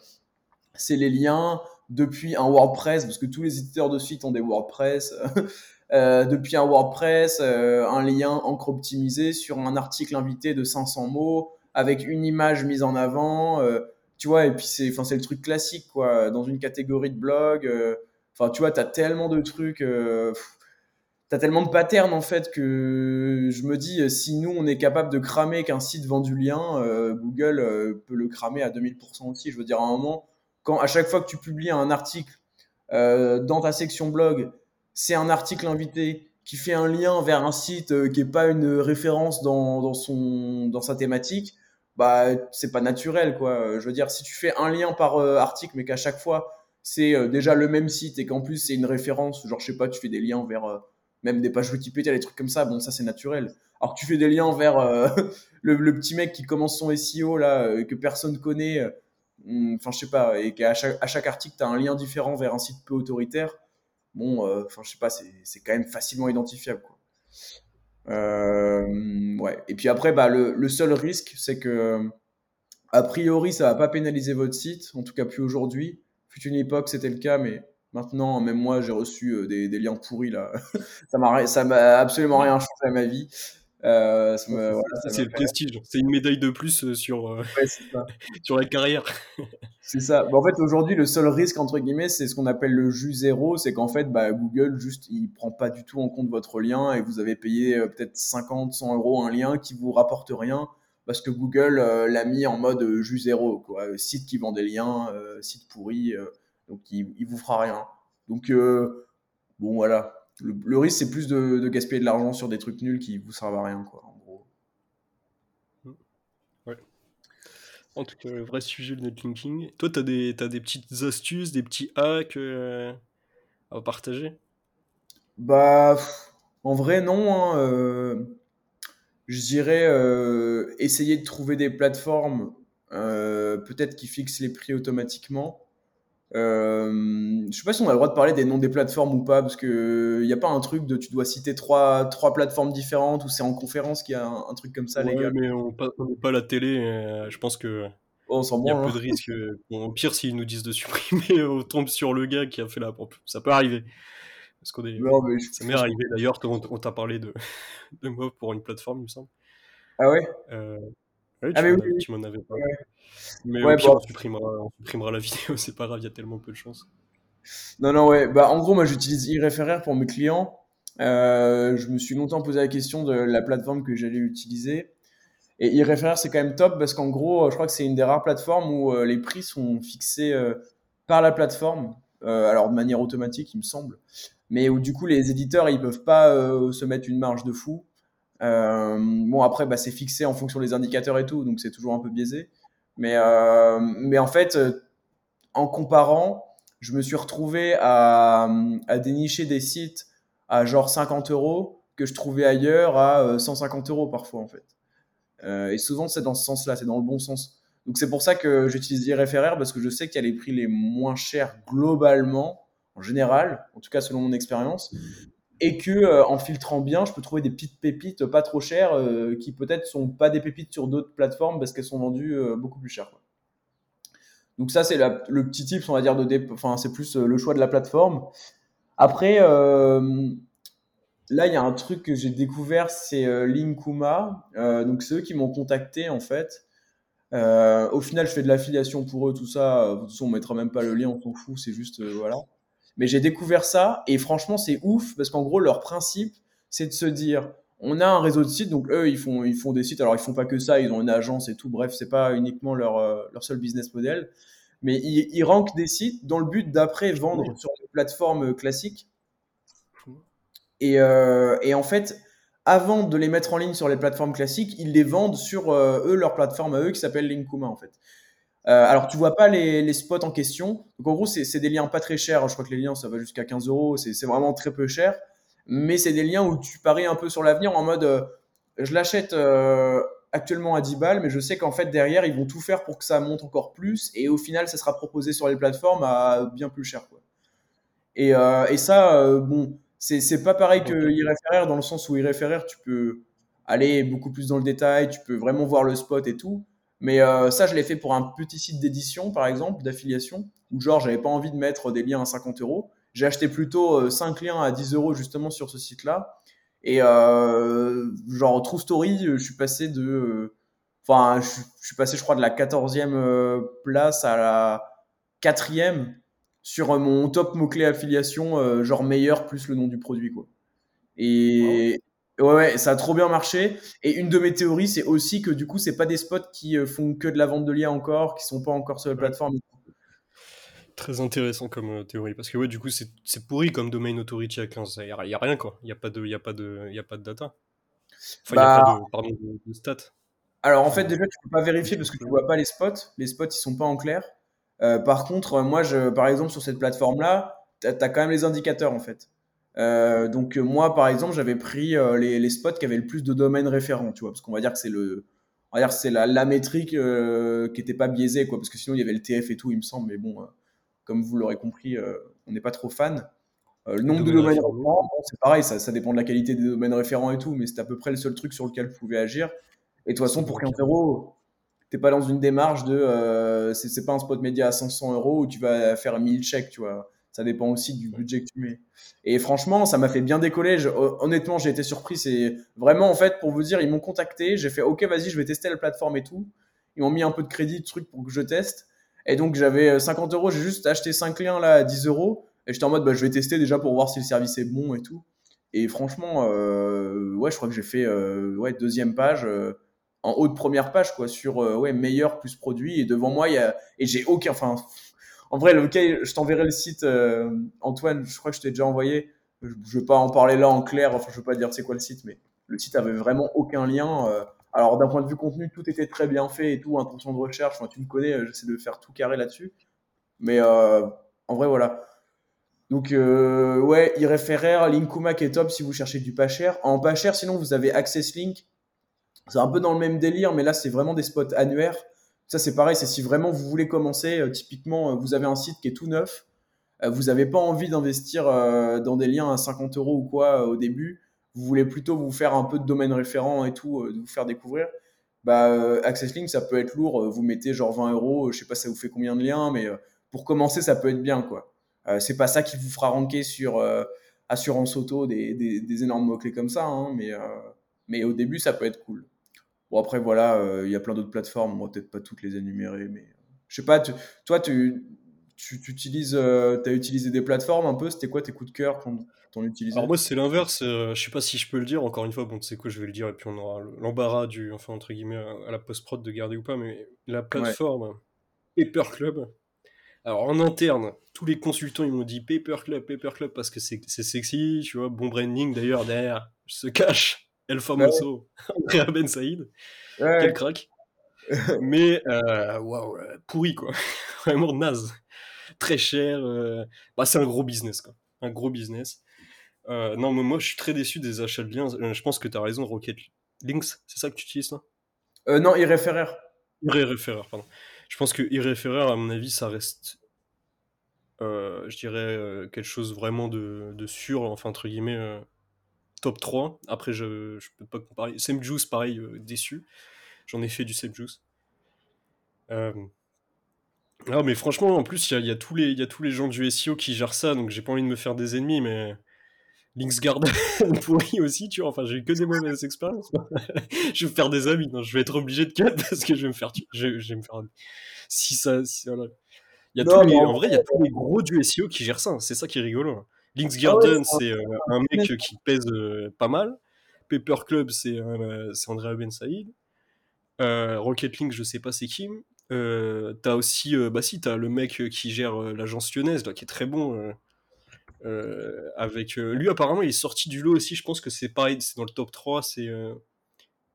c'est les liens depuis un WordPress, parce que tous les éditeurs de sites ont des WordPress. Euh, depuis un WordPress, euh, un lien encre optimisé sur un article invité de 500 mots avec une image mise en avant, euh, tu vois, et puis c'est, c'est le truc classique, quoi, dans une catégorie de blog. Enfin, tu vois, t'as tellement de trucs, t'as tellement de patterns en fait que je me dis, si nous on est capable de cramer qu'un site vend du lien, Google peut le cramer à 2000% aussi. Je veux dire, à un moment, quand à chaque fois que tu publies un article dans ta section blog, c'est un article invité qui fait un lien vers un site euh, qui est pas une référence dans, dans, son, dans sa thématique, bah, c'est pas naturel, quoi. Je veux dire, si tu fais un lien par euh, article, mais qu'à chaque fois, c'est euh, déjà le même site et qu'en plus, c'est une référence, genre, je sais pas, tu fais des liens vers même des pages Wikipédia, des trucs comme ça, bon, ça, c'est naturel. Alors que tu fais des liens vers le, petit mec qui commence son SEO, là, que personne connaît, hum, enfin, je sais pas, et qu'à chaque, à chaque article, tu as un lien différent vers un site peu autoritaire, bon, enfin, je sais pas, c'est quand même facilement identifiable. Quoi. ouais. Et puis après, bah, le, le seul risque, c'est que a priori, ça va pas pénaliser votre site, en tout cas plus aujourd'hui. Fut une époque, c'était le cas, mais maintenant, même moi, j'ai reçu euh, des, liens pourris là. ça m'a, ça m'a absolument rien changé à ma vie. Euh, c'est le prestige, c'est une médaille de plus euh, sur, sur la carrière. c'est ça. en fait, aujourd'hui, le seul risque, entre guillemets, c'est ce qu'on appelle le jus zéro. C'est qu'en fait, bah, Google, juste, il prend pas du tout en compte votre lien et vous avez payé peut-être 50, 100 euros un lien qui vous rapporte rien parce que Google euh, l'a mis en mode euh, jus zéro, quoi. Euh, site qui vend des liens, site pourri, donc il, il, vous fera rien. Donc bon voilà, le, risque c'est plus de, gaspiller de l'argent sur des trucs nuls qui vous servent à rien, quoi, en gros. Ouais. En tout cas, vrai sujet le netlinking. Toi, tu as des, as des petites astuces, des petits hacks à partager? Bah, en vrai, non. Hein, je dirais euh, essayer de trouver des plateformes euh, peut-être qui fixent les prix automatiquement. Euh, je sais pas si on a le droit de parler des noms des plateformes ou pas, parce que il n'y a pas un truc de tu dois citer trois, trois plateformes différentes ou c'est en conférence qu'il y a un, truc comme ça, les gars. mais on n'est pas la télé, euh, je pense que. Oh, il y a peu hein. de risques. Bon, pire s'ils nous disent de supprimer, on tombe sur le gars qui a fait la. Ça peut arriver. Parce qu'on est... Ça m'est arrivé d'ailleurs, on, on t'a parlé de, de moi pour une plateforme, il me semble. Ah ouais? Euh, oui, ah, tu, m'en avais parlé. Mais au pire, on, supprimera, on, supprimera, la vidéo, c'est pas grave, il y a tellement peu de chance. Non, non, ouais. Bah, en gros, moi, j'utilise iReferrer pour mes clients. Euh, je me suis longtemps posé la question de la plateforme que j'allais utiliser. Et iReferrer, c'est quand même top parce qu'en gros, je crois que c'est une des rares plateformes où euh, les prix sont fixés euh, par la plateforme. alors, de manière automatique, il me semble mais où du coup les éditeurs ils peuvent pas se mettre une marge de fou. Euh, bon après bah, c'est fixé en fonction des indicateurs et tout, donc c'est toujours un peu biaisé. Mais, euh, mais en fait, en comparant, je me suis retrouvé à, dénicher des sites à genre 50 euros que je trouvais ailleurs à 150 euros parfois en fait. et souvent c'est dans ce sens-là, c'est dans le bon sens. Donc c'est pour ça que j'utilise iReferrer parce que je sais qu'il y a les prix les moins chers globalement en général, en tout cas selon mon expérience, et que euh, en filtrant bien, je peux trouver des petites pépites pas trop chères euh, qui peut-être sont pas des pépites sur d'autres plateformes parce qu'elles sont vendues euh, beaucoup plus chères. Donc ça c'est le petit tip, on va dire enfin c'est plus le choix de la plateforme. Après, là il y a un truc que j'ai découvert, c'est Linkuma. donc c'est eux qui m'ont contacté en fait. au final, je fais de l'affiliation pour eux, tout ça. De toute façon, on mettra même pas le lien, on s'en fout, c'est juste voilà. Mais j'ai découvert ça et franchement, c'est ouf parce qu'en gros, leur principe, c'est de se dire on a un réseau de sites, donc eux, ils font, ils font des sites. Alors, ils font pas que ça, ils ont une agence et tout. Bref, c'est pas uniquement leur, euh, leur seul business model. Mais ils, ils rankent des sites dans le but d'après vendre sur des plateformes classiques. Et, euh, et, en fait, avant de les mettre en ligne sur les plateformes classiques, ils les vendent sur euh, eux, leur plateforme à eux qui s'appelle Linkuma en fait. Euh, alors, tu vois pas les, spots en question. Donc, en gros, c'est des liens pas très chers. Je crois que les liens, ça va jusqu'à 15 euros. C'est vraiment très peu cher. Mais c'est des liens où tu paries un peu sur l'avenir en mode euh, je l'achète euh, actuellement à 10 balles, mais je sais qu'en fait, derrière, ils vont tout faire pour que ça monte encore plus. Et au final, ça sera proposé sur les plateformes à bien plus cher. Et, ça, bon, c'est pas pareil que iReferrer dans le sens où iReferrer, tu peux aller beaucoup plus dans le détail, tu peux vraiment voir le spot et tout. Mais euh, ça, je l'ai fait pour un petit site d'édition, par exemple, d'affiliation, où genre, j'avais pas envie de mettre des liens à 50 euros. J'ai acheté plutôt 5 euh, liens à 10 euros justement sur ce site-là. Et euh, genre, True Story, je suis passé de. Enfin, je, suis passé, je crois, de la 14e place à la 4e sur mon top mot-clé affiliation, genre meilleur plus le nom du produit, quoi. Et, Ouais, ouais, ça a trop bien marché. Et une de mes théories, c'est aussi que du coup, c'est pas des spots qui euh, font que de la vente de liens encore, qui sont pas encore sur la plateforme. Très intéressant comme euh, théorie, parce que ouais, du coup, c'est pourri comme domain authority à 15. Il n'y a, rien, quoi. Il n'y a, pas de, y a, pas de, y a pas de data. Enfin, il n'y a bah pas de, pardon, de, stats. Alors, en fait, déjà, tu peux pas vérifier parce que tu vois pas les spots. Les spots, ils sont pas en clair. Euh, par contre, moi, je, par exemple, sur cette plateforme-là, tu as, quand même les indicateurs, en fait. Euh, donc euh, moi, par exemple, j'avais pris euh, les, spots qui avaient le plus de domaines référents, tu vois, parce qu'on va dire que c'est le, on va dire c'est la, la, métrique qui n'était pas biaisée, quoi, parce que sinon il y avait le TF et tout, il me semble, mais bon, comme vous l'aurez compris, on n'est pas trop fan. le nombre de domaines référents, c'est pareil, ça, ça, dépend de la qualité des domaines référents et tout, mais c'est à peu près le seul truc sur lequel vous pouvez agir. Et de toute façon, pour 15 euros, t'es pas dans une démarche de. C'est pas un spot média à 500 euros où tu vas faire 1000 chèques, tu vois. Ça dépend aussi du budget que tu mets. Et franchement, ça m'a fait bien décoller. honnêtement, j'ai été surpris. C'est vraiment, en fait, pour vous dire, ils m'ont contacté. J'ai fait, OK, vas-y, je vais tester la plateforme et tout. Ils m'ont mis un peu de crédit, de trucs pour que je teste. Et donc, j'avais 50 euros. J'ai juste acheté 5 liens là à 10 euros. Et j'étais en mode, bah, je vais tester déjà pour voir si le service est bon et tout. Et franchement, euh, ouais, je crois que j'ai fait euh, ouais, deuxième page. Euh, en haut de première page, quoi, sur euh, ouais, meilleur plus produit. Et devant moi, il y a. Et j'ai aucun. Enfin, en vrai, je t'enverrai le site, euh, Antoine, je crois que je t'ai déjà envoyé. Je ne vais pas en parler là en clair, enfin, je ne veux pas dire c'est quoi le site, mais le site avait vraiment aucun lien. Euh. alors, d'un point de vue contenu, tout était très bien fait et tout, intention de recherche. Enfin, tu me connais, j'essaie de faire tout carré là-dessus. Mais en vrai, voilà. Donc, ouais, iReferrer, Linkuma qui est top si vous cherchez du pas cher. En pas cher, sinon, vous avez Access Link c'est un peu dans le même délire, mais là, c'est vraiment des spots annuaires. Ça, c'est pareil, c'est si vraiment vous voulez commencer, euh, typiquement, euh, vous avez un site qui est tout neuf, euh, vous n'avez pas envie d'investir dans des liens à 50 euros ou quoi au début, vous voulez plutôt vous faire un peu de domaine référent et tout, vous faire découvrir, bah, Access Link, ça peut être lourd, vous mettez genre 20 euros, je sais pas ça vous fait combien de liens, mais pour commencer, ça peut être bien, quoi. c'est pas ça qui vous fera ranker sur assurance auto, des, énormes mots-clés comme ça, hein, mais au début, ça peut être cool. Bon, après, voilà, euh, il y a plein d'autres plateformes. On va peut-être pas toutes les énumérer, mais euh, je sais pas, toi, tu, tu, utilises, euh, as utilisé des plateformes un peu? C'était quoi tes coups de cœur quand t'en utilisais? Alors, moi, c'est l'inverse. je sais pas si je peux le dire. Encore une fois, bon, tu sais quoi, je vais le dire, et puis on aura l'embarras du, enfin, entre guillemets, à la post-prod de garder ou pas, mais la plateforme Paper Club. Alors, en interne, tous les consultants, ils m'ont dit Paper Club, Paper Club, parce que c'est sexy, tu vois, bon branding. D'ailleurs, derrière, je se cache El Famoso, Andrea Ben Saïd. Quel crack. Mais, euh, waouh, pourri, quoi. Vraiment naze. Très cher. Euh, bah, c'est un gros business, quoi. Un gros business. Euh, non, mais moi, je suis très déçu des achats de liens. Je pense que tu as raison, Rocket Links, c'est ça que tu utilises, là Non, iReferrer. iReferrer, pardon. Je pense que iReferrer, à mon avis, ça reste, je dirais, quelque chose vraiment de, de sûr, enfin, entre guillemets top 3. Après, je, ne peux pas comparer. Juice, pareil, euh, déçu. J'en ai fait du Semjuice. Euh... Ah, mais franchement, en plus, il y a, tous les, y a tous les gens du SEO qui gèrent ça, donc j'ai pas envie de me faire des ennemis, mais. Linksguard pourri aussi, tu vois. Enfin, j'ai eu que des mauvaises expériences. je vais me faire des amis. Non, je vais être obligé de cut parce que je vais me faire. Je, vais me faire. Si ça. Si, voilà. Il y a tous les... En vrai, il y a tous les gros du SEO qui gèrent ça. C'est ça qui est rigolo. Hein. Links ah Garden, c'est euh, un mec qui pèse euh, pas mal. Paper Club, c'est euh, Andrea Ben Saïd. Rocket Link, je sais pas c'est qui. t'as aussi, bah si, t'as le mec qui gère l'agence lyonnaise, là, qui est très bon. avec lui, apparemment, il est sorti du lot aussi. Je pense que c'est pareil, c'est dans le top 3. C'est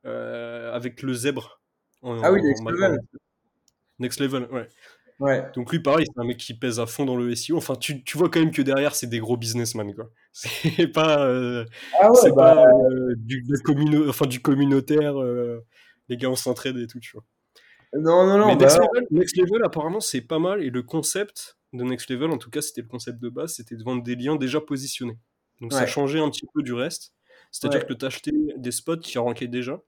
avec le zèbre. ah oui, Next Level. Next Level, ouais. Donc lui, pareil, c'est un mec qui pèse à fond dans le SEO. Enfin, tu, vois quand même que derrière, c'est des gros businessmen, quoi. C'est pas, euh, ah bah, pas euh, du, enfin, du communautaire, euh, les gars, on s'entraide et tout, tu vois. Non, non, non. Mais bah Next, Level, apparemment, c'est pas mal. Et le concept de Next Level, en tout cas, c'était le concept de base, c'était de vendre des liens déjà positionnés. Donc ça changeait un petit peu du reste. C'est-à-dire que tu achetais des spots qui rankaient déjà.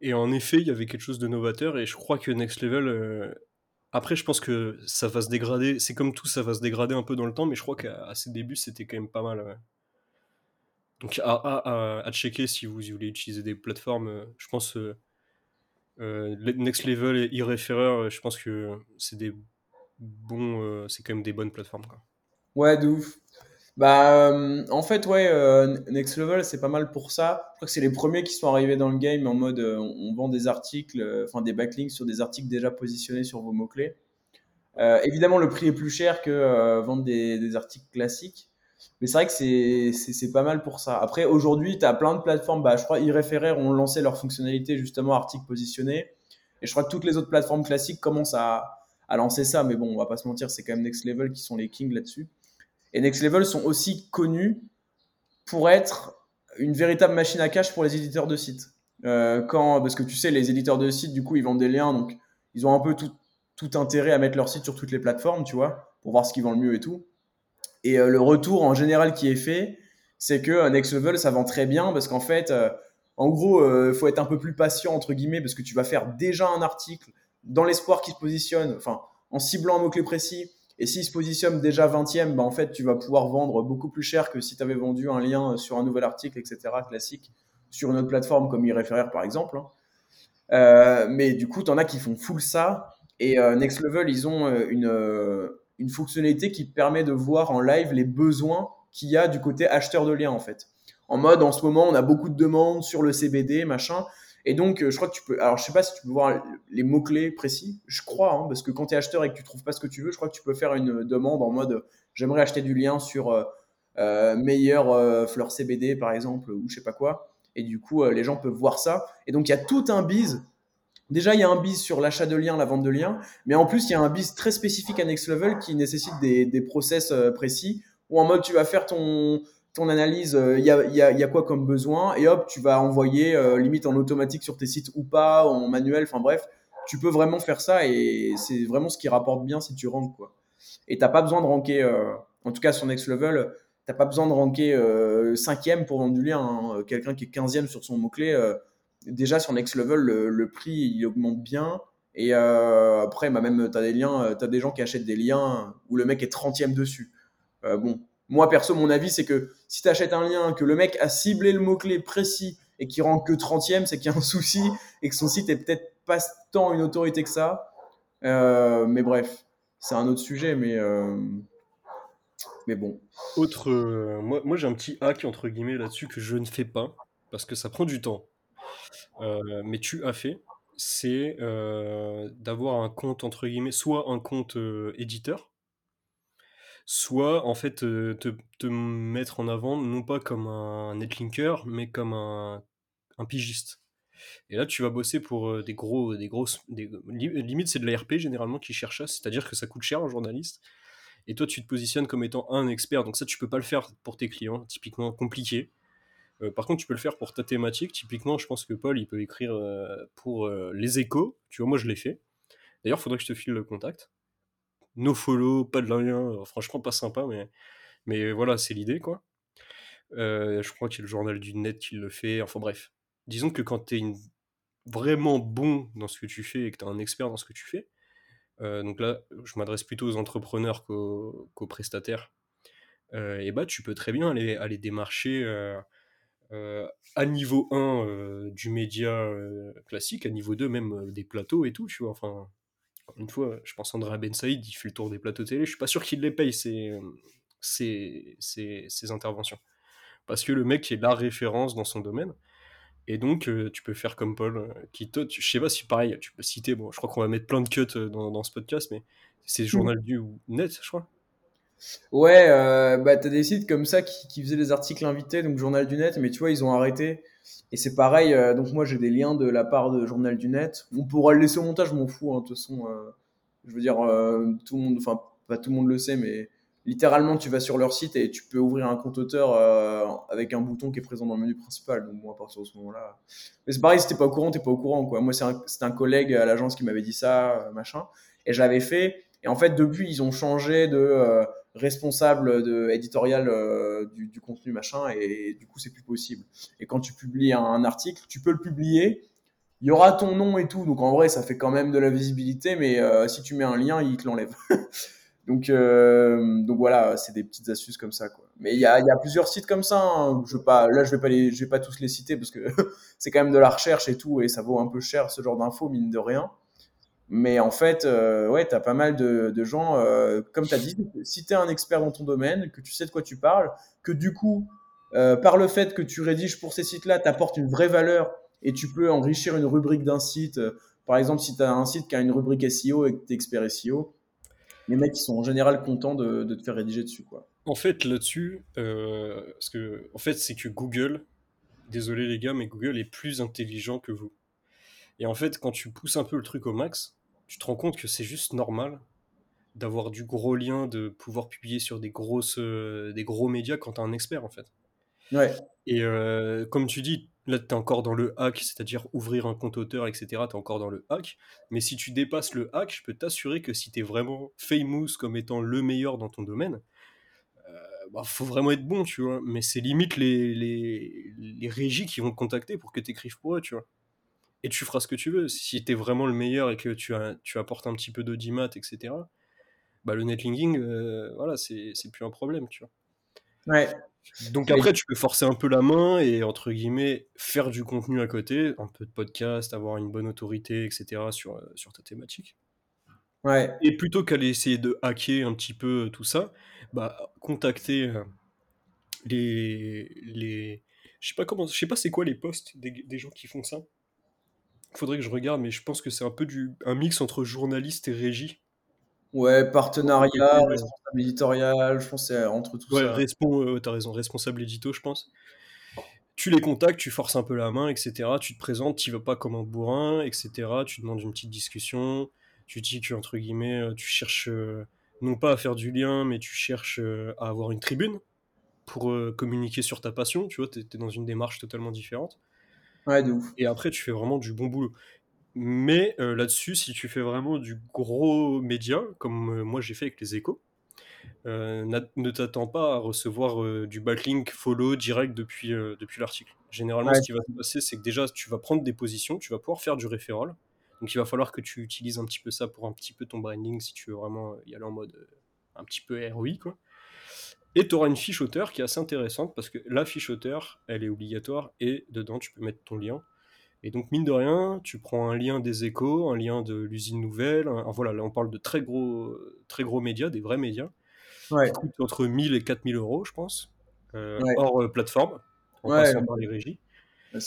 Et en effet, il y avait quelque chose de novateur. Et je crois que Next Level après, je pense que ça va se dégrader. C'est comme tout, ça va se dégrader un peu dans le temps, mais je crois qu'à ses débuts, c'était quand même pas mal. Donc, à, à, checker si vous voulez utiliser des plateformes. Euh, je pense euh, euh, Next Level et iReferrer, je pense que c'est des bons, c'est quand même des bonnes plateformes. Ouais, de ouf. Bah, euh, en fait, ouais, euh, Next Level, c'est pas mal pour ça. Je crois que c'est les premiers qui sont arrivés dans le game en mode euh, on vend des articles, enfin des backlinks sur des articles déjà positionnés sur vos mots-clés. évidemment, le prix est plus cher que vendre des, articles classiques. Mais c'est vrai que c'est pas mal pour ça. Après, aujourd'hui, tu as plein de plateformes. Bah, je crois iReferrer ont lancé leur fonctionnalité justement articles positionnés. Et je crois que toutes les autres plateformes classiques commencent à, à lancer ça. Mais bon, on va pas se mentir, c'est quand même Next Level qui sont les kings là-dessus. Et Next Level sont aussi connus pour être une véritable machine à cash pour les éditeurs de sites. Euh, quand, parce que tu sais, les éditeurs de sites, du coup, ils vendent des liens, donc ils ont un peu tout, tout intérêt à mettre leur site sur toutes les plateformes, tu vois, pour voir ce qui vend le mieux et tout. Et le retour en général qui est fait, c'est que Next Level, ça vend très bien parce qu'en fait, en gros, il faut être un peu plus patient, entre guillemets, parce que tu vas faire déjà un article dans l'espoir qu'il se positionne, enfin, en ciblant un mot-clé précis. Et s'il se positionne déjà 20e, bah, en fait, tu vas pouvoir vendre beaucoup plus cher que si tu avais vendu un lien sur un nouvel article, etc., classique, sur une autre plateforme comme iReferrer, par exemple. Hein. Euh, mais du coup, tu en as qui font full ça. Et euh, Next Level, ils ont euh, une, une fonctionnalité qui permet de voir en live les besoins qu'il y a du côté acheteur de liens, en fait. En mode, en ce moment, on a beaucoup de demandes sur le CBD, machin. Et donc, euh, je crois que tu peux. Alors, je sais pas si tu peux voir les mots-clés précis. Je crois, hein, parce que quand tu es acheteur et que tu trouves pas ce que tu veux, je crois que tu peux faire une demande en mode j'aimerais acheter du lien sur euh, euh meilleure euh, fleur CBD, par exemple, ou je sais pas quoi. Et du coup, les gens peuvent voir ça. Et donc, il y a tout un bise. Déjà, il y a un bise sur l'achat de liens, la vente de liens. Mais en plus, il y a un bise très spécifique à Next Level qui nécessite des, des process précis. Ou en mode, tu vas faire ton ton analyse, il euh, y, a, quoi comme besoin, et hop, tu vas envoyer euh, limite en automatique sur tes sites ou pas, en manuel, enfin bref, tu peux vraiment faire ça et c'est vraiment ce qui rapporte bien si tu ranks quoi. Et t'as pas besoin de ranker, euh, en tout cas sur Next Level, t'as pas besoin de ranker cinquième pour vendre du lien. Quelqu'un qui est 15e sur son mot-clé, déjà sur Next Level, le, prix il augmente bien. Et après, bah, même, tu as des liens, des gens qui achètent des liens où le mec est 30e dessus. bon, moi, perso, mon avis, c'est que si tu achètes un lien, que le mec a ciblé le mot-clé précis et qui rend que 30e, c'est qu'il y a un souci et que son site est peut-être pas tant une autorité que ça. Euh, mais bref, c'est un autre sujet, mais, euh, mais bon. Autre, euh, moi, moi j'ai un petit hack entre guillemets là-dessus que je ne fais pas parce que ça prend du temps. mais tu as fait, c'est d'avoir un compte entre guillemets, soit un compte éditeur soit en fait te, mettre en avant non pas comme un netlinker mais comme un, pigiste. Et là tu vas bosser pour des gros des grosses des, limite c'est de l'ARP généralement qui cherche ça, c'est-à-dire que ça coûte cher un journaliste et toi tu te positionnes comme étant un expert donc ça tu peux pas le faire pour tes clients typiquement compliqué. par contre, tu peux le faire pour ta thématique. Typiquement, je pense que Paul, il peut écrire pour les échos. Tu vois, moi, je l'ai fait. D'ailleurs, il faudrait que je te file le contact no follow, pas de lien, euh, franchement pas sympa, mais, mais voilà, c'est l'idée quoi. Euh, je crois qu'il y a le journal du net qui le fait, enfin bref. Disons que quand tu es vraiment bon dans ce que tu fais et que tu es un expert dans ce que tu fais, euh, donc là je m'adresse plutôt aux entrepreneurs qu'aux, prestataires, et bah tu peux très bien aller, aller démarcher à niveau 1 du média classique, à niveau 2 même des plateaux et tout, tu vois, enfin une fois, je pense André Ben Saïd, il fait le tour des plateaux télé. Je suis pas sûr qu'il les paye, ces, interventions. Parce que le mec est la référence dans son domaine. Et donc, euh, tu peux faire comme Paul, euh, qui, toi, je sais pas si pareil, tu peux citer, bon, je crois qu'on va mettre plein de cuts euh, dans, ce podcast, mais c'est Journal mm. du Net, je crois. Ouais, bah, tu as des sites comme ça qui, qui, faisaient des articles invités, donc Journal du Net, mais tu vois, ils ont arrêté. Et c'est pareil, euh, donc moi j'ai des liens de la part de Journal du Net. On pourra le laisser au montage, je m'en fous. Hein, de toute façon, euh, je veux dire, euh, tout le monde, enfin pas tout le monde le sait, mais littéralement tu vas sur leur site et tu peux ouvrir un compte auteur avec un bouton qui est présent dans le menu principal. Donc moi à partir de ce moment-là. Mais c'est pareil, si t'es pas au courant, t'es pas au courant. Moi c'est un, un, collègue à l'agence qui m'avait dit ça, machin. Et je l'avais fait. Et en fait depuis ils ont changé de responsable de, éditorial euh, du, contenu machin et, du coup c'est plus possible. Et quand tu publies un, article, tu peux le publier, il y aura ton nom et tout, donc en vrai ça fait quand même de la visibilité, mais euh, si tu mets un lien, il te l'enlève. donc, euh, donc voilà, c'est des petites astuces comme ça quoi. Mais il y a, y a, plusieurs sites comme ça. Hein. Je pas, là je vais pas les, je vais pas tous les citer parce que c'est quand même de la recherche et tout et ça vaut un peu cher ce genre d'infos mine de rien. Mais en fait, euh, ouais, tu as pas mal de, gens, euh, comme tu as dit, si tu es un expert dans ton domaine, que tu sais de quoi tu parles, que du coup, euh, par le fait que tu rédiges pour ces sites-là, tu apportes une vraie valeur et tu peux enrichir une rubrique d'un site. Par exemple, si tu as un site qui a une rubrique SEO et que tu es expert SEO, les mecs ils sont en général contents de, de te faire rédiger dessus. Quoi. En fait, là-dessus, en fait, c'est que Google, désolé les gars, mais Google est plus intelligent que vous. Et en fait, quand tu pousses un peu le truc au max, tu te rends compte que c'est juste normal d'avoir du gros lien, de pouvoir publier sur des, grosses, euh, des gros médias quand tu es un expert en fait. Ouais. Et euh, comme tu dis, là tu es encore dans le hack, c'est-à-dire ouvrir un compte auteur, etc. Tu es encore dans le hack. Mais si tu dépasses le hack, je peux t'assurer que si tu es vraiment famous comme étant le meilleur dans ton domaine, euh, bah, faut vraiment être bon, tu vois. Mais c'est limite les, les, les régies qui vont te contacter pour que tu écrives pour eux, tu vois. Et tu feras ce que tu veux. Si tu es vraiment le meilleur et que tu, as, tu apportes un petit peu d'audimat, etc., bah, le netlinking, euh, voilà, c'est plus un problème, tu vois. Ouais. Donc après, tu peux forcer un peu la main et, entre guillemets, faire du contenu à côté, un peu de podcast, avoir une bonne autorité, etc., sur, euh, sur ta thématique. Ouais. Et plutôt qu'aller essayer de hacker un petit peu tout ça, bah, contacter euh, les, les... Je sais pas comment... Je sais pas c'est quoi les posts des, des gens qui font ça. Faudrait que je regarde, mais je pense que c'est un peu du, un mix entre journaliste et régie. Ouais, partenariat, responsable éditorial, je pense c'est entre tout ouais, ça. Respon, euh, t'as raison, responsable édito, je pense. Tu les contactes, tu forces un peu la main, etc. Tu te présentes, tu vas pas comme un bourrin, etc. Tu demandes une petite discussion. Tu dis que, entre guillemets, euh, tu cherches euh, non pas à faire du lien, mais tu cherches à avoir une tribune pour communiquer sur ta passion. Tu vois, tu es, dans une démarche totalement différente. Ouais, de ouf. Et après, tu fais vraiment du bon boulot. Mais euh, là-dessus, si tu fais vraiment du gros média, comme euh, moi j'ai fait avec les échos, euh, ne t'attends pas à recevoir du backlink follow direct depuis, depuis l'article. Généralement, ce qui va se passer, c'est que déjà, tu vas prendre des positions, tu vas pouvoir faire du référol. Donc, il va falloir que tu utilises un petit peu ça pour un petit peu ton branding si tu veux vraiment y aller en mode un petit peu ROI, quoi. Et tu auras une fiche auteur qui est assez intéressante parce que la fiche auteur, elle est obligatoire et dedans, tu peux mettre ton lien. Et donc, mine de rien, tu prends un lien des échos, un lien de l'usine nouvelle. voilà, là, on parle de très gros, très gros médias, des vrais médias. Ouais. Qui coûtent entre 1000 et 4000 euros, je pense. Euh, hors euh, plateforme, en passant par les régies. Ah,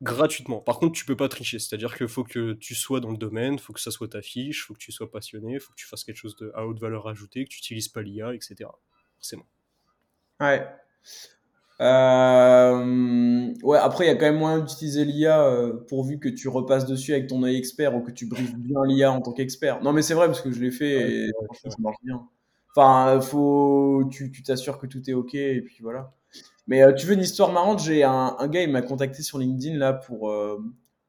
gratuitement. Par contre, tu peux pas tricher. C'est-à-dire qu'il faut que tu sois dans le domaine, il faut que ça soit ta fiche, il faut que tu sois passionné, il faut que tu fasses quelque chose de, à haute valeur ajoutée, que tu n'utilises pas l'IA, etc. Forcément. Ouais. Euh, ouais, après, il y a quand même moyen d'utiliser l'IA euh, pourvu que tu repasses dessus avec ton œil expert ou que tu briefes bien l'IA en tant qu'expert. Non, mais c'est vrai parce que je l'ai fait et ça marche bien. Enfin, faut, tu t'assures que tout est OK et puis voilà. Mais euh, tu veux une histoire marrante? J'ai un, un, gars, il m'a contacté sur LinkedIn là pour,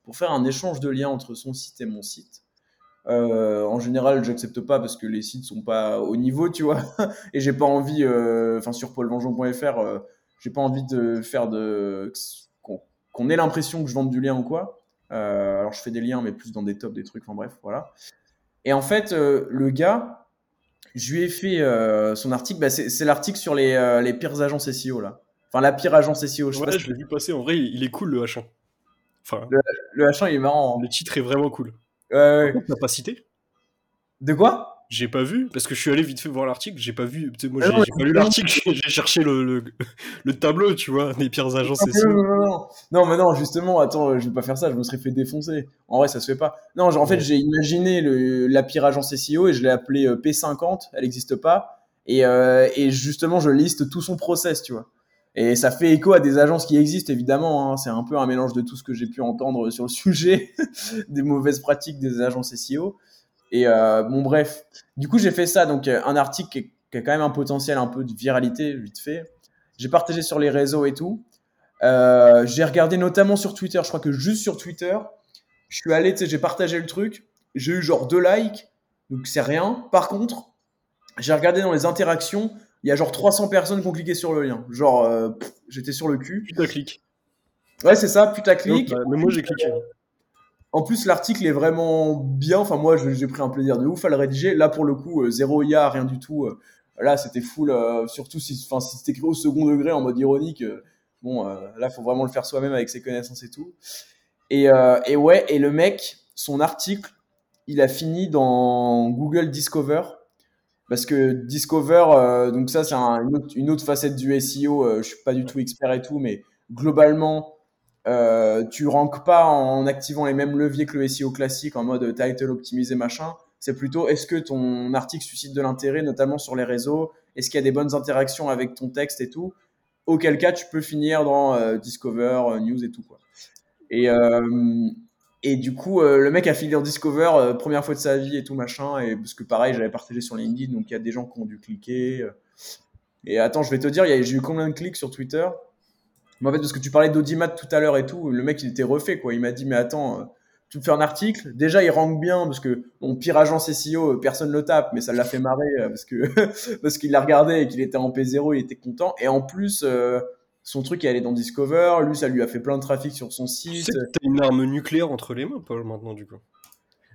pour faire un échange de liens entre son site et mon site. En général, j'accepte pas parce que les sites sont pas au niveau, tu vois. et j'ai pas envie, enfin, sur paulvengeon.fr, j'ai pas envie de faire de qu'on ait l'impression que je vende du lien ou quoi. Euh, alors je fais des liens, mais plus dans des tops, des trucs, enfin bref, voilà. Et en fait, euh, le gars, je lui ai fait euh, son article, bah, c'est l'article sur les, les, pires agences SEO là. Enfin, la pire agence SEO. Je, ouais, je l'ai vu passer, en vrai, il est cool le H1. Enfin, le, H1 il est marrant. Hein. Le titre est vraiment cool. Ouais, ouais. T'as pas cité De quoi? J'ai pas vu, parce que je suis allé vite fait voir l'article, j'ai pas vu. Moi, ah j'ai pas lu l'article, j'ai cherché le, le, le, tableau, tu vois, des pires agences SEO. Non, non, non, non, mais non, justement, attends, je vais pas faire ça, je me serais fait défoncer. En vrai, ça se fait pas. Non, genre, en fait, j'ai imaginé le, la pire agence SEO et je l'ai appelée euh, P50, elle n'existe pas. Et, euh, et justement, je liste tout son process, tu vois. Et ça fait écho à des agences qui existent, évidemment. Hein. C'est un peu un mélange de tout ce que j'ai pu entendre sur le sujet, des mauvaises pratiques des agences SEO. Et euh, bon, bref. Du coup, j'ai fait ça. Donc, euh, un article qui, a quand même un potentiel un peu de viralité, vite fait. J'ai partagé sur les réseaux et tout. Euh, j'ai regardé notamment sur Twitter. Je crois que juste sur Twitter, je suis allé, j'ai partagé le truc. J'ai eu genre deux likes. Donc, c'est rien. Par contre, j'ai regardé dans les interactions. Il y a genre 300 personnes qui ont cliqué sur le lien. Genre, euh, j'étais sur le cul. clic Ouais, c'est ça, putaclic. Bah, mais moi, j'ai cliqué. En plus, l'article est vraiment bien. Enfin, moi, j'ai pris un plaisir de ouf à le rédiger. Là, pour le coup, euh, zéro IA, rien du tout. Euh, là, c'était full. Euh, surtout si, si c'était écrit au second degré en mode ironique. bon, là, faut vraiment le faire soi-même avec ses connaissances et tout. Et, et, ouais, et le mec, son article, il a fini dans Google Discover. Parce que Discover, donc ça, c'est une, autre, une, autre, facette du SEO. je suis pas du tout expert et tout, mais globalement, euh, tu ranques pas en activant les mêmes leviers que le SEO classique en mode title optimisé machin. C'est plutôt est-ce que ton article suscite de l'intérêt, notamment sur les réseaux? Est-ce qu'il y a des bonnes interactions avec ton texte et tout? Auquel cas, tu peux finir dans euh, Discover, euh, News et tout quoi. Et et du coup, le mec a fini dans Discover, première fois de sa vie et tout machin. Et parce que pareil, j'avais partagé sur LinkedIn, donc il y a des gens qui ont dû cliquer. Et attends, je vais te dire, j'ai eu combien de clics sur Twitter? Mais en fait, parce que tu parlais d'audimat tout à l'heure et tout, le mec, il était refait, quoi. Il m'a dit, mais attends, tu me fais un article? Déjà, il rank bien parce que mon pire agence SEO, personne le tape, mais ça l'a fait marrer euh, parce que parce qu'il l'a regardé et qu'il était en P0, il était content. Et en plus, euh, son truc est allé dans Discover. Lui, ça lui a fait plein de trafic sur son site. Tu sais une arme nucléaire entre les mains, Paul, maintenant, du coup.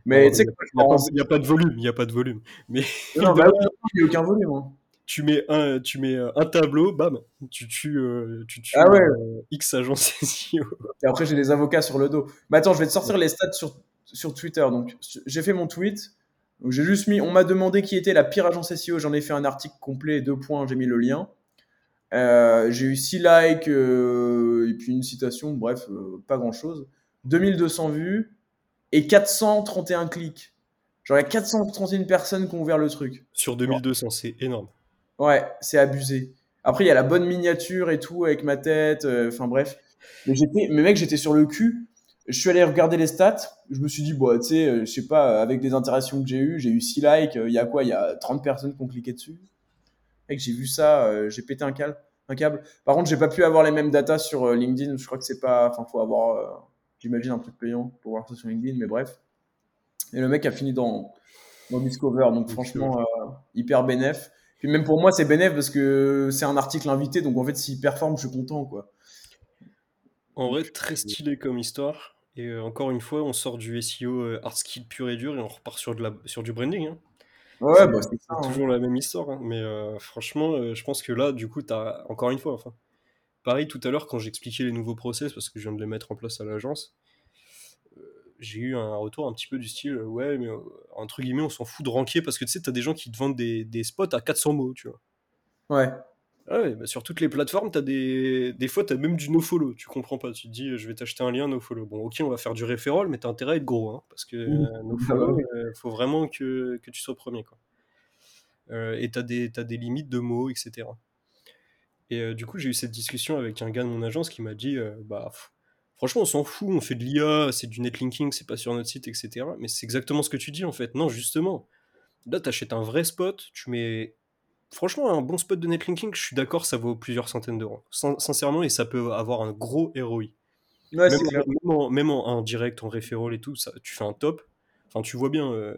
Mais tu sais, il n'y a, pas de volume, il n'y a pas de volume. Mais non, bah, il n'y a aucun volume. Hein tu mets un, tu mets un tableau, bam, tu tues, euh, tu tues ah ouais. euh, X agence SEO. Et après, j'ai des avocats sur le dos. Mais attends, je vais te sortir les stats sur, sur Twitter. Donc, j'ai fait mon tweet. J'ai juste mis, on m'a demandé qui était la pire agence SEO. J'en ai fait un article complet, deux points, j'ai mis le lien. Euh, j'ai eu 6 likes et puis une citation, bref, pas grand chose. 2200 vues et 431 clics. Genre, il y a 431 personnes qui ont ouvert le truc. Sur 2200, c'est énorme. Ouais, c'est abusé. Après, il y a la bonne miniature et tout avec ma tête. Euh, enfin bref. Mais j'étais, mais mec, j'étais sur le cul. Je suis allé regarder les stats. Je me suis dit, bon, tu sais, euh, je sais pas, avec les interactions que j'ai eues, j'ai eu 6 likes. Il y a quoi? Il y a 30 personnes qui ont cliqué dessus. Mec, j'ai vu ça, euh, j'ai pété un câble. Un câble. Par contre, j'ai pas pu avoir les mêmes datas sur LinkedIn. Je crois que c'est pas. Enfin, faut avoir, j'imagine, un truc payant pour voir ça sur LinkedIn, mais bref. Et le mec a fini dans, dans Discover. Donc, franchement, hyper bénéf même pour moi, c'est bénéf parce que c'est un article invité. Donc en fait, s'il performe, je suis content. quoi. En vrai, très stylé comme histoire. Et euh, encore une fois, on sort du SEO euh, hard skill pur et dur et on repart sur, de la, sur du branding. Hein. Ouais, bah, c'est hein. toujours la même histoire. Hein. Mais euh, franchement, je pense que là, du coup, tu as encore une fois, enfin, pareil tout à l'heure quand j'expliquais les nouveaux process parce que je viens de les mettre en place à l'agence j'ai eu un retour un petit peu du style ouais mais entre guillemets on s'en fout de ranker parce que tu sais t'as des gens qui te vendent des, des, spots à 400 mots tu vois ouais ah ouais bah sur toutes les plateformes t'as des des fois t'as même du no follow tu comprends pas tu te dis je vais t'acheter un lien no follow bon ok on va faire du referral mais t'as intérêt à être gros hein, parce que mmh. no follow euh, faut vraiment que, que, tu sois premier quoi euh, et t'as des as des limites de mots etc et euh, du coup j'ai eu cette discussion avec un gars de mon agence qui m'a dit bah Franchement, on s'en fout, on fait de l'IA, c'est du netlinking, c'est pas sur notre site, etc. Mais c'est exactement ce que tu dis en fait. Non, justement, là, tu achètes un vrai spot, tu mets. Franchement, un bon spot de netlinking, je suis d'accord, ça vaut plusieurs centaines d'euros. sincèrement, et ça peut avoir un gros ROI. Ouais, même, en, direct, en referral et tout, ça, tu fais un top. Enfin, tu vois bien, euh,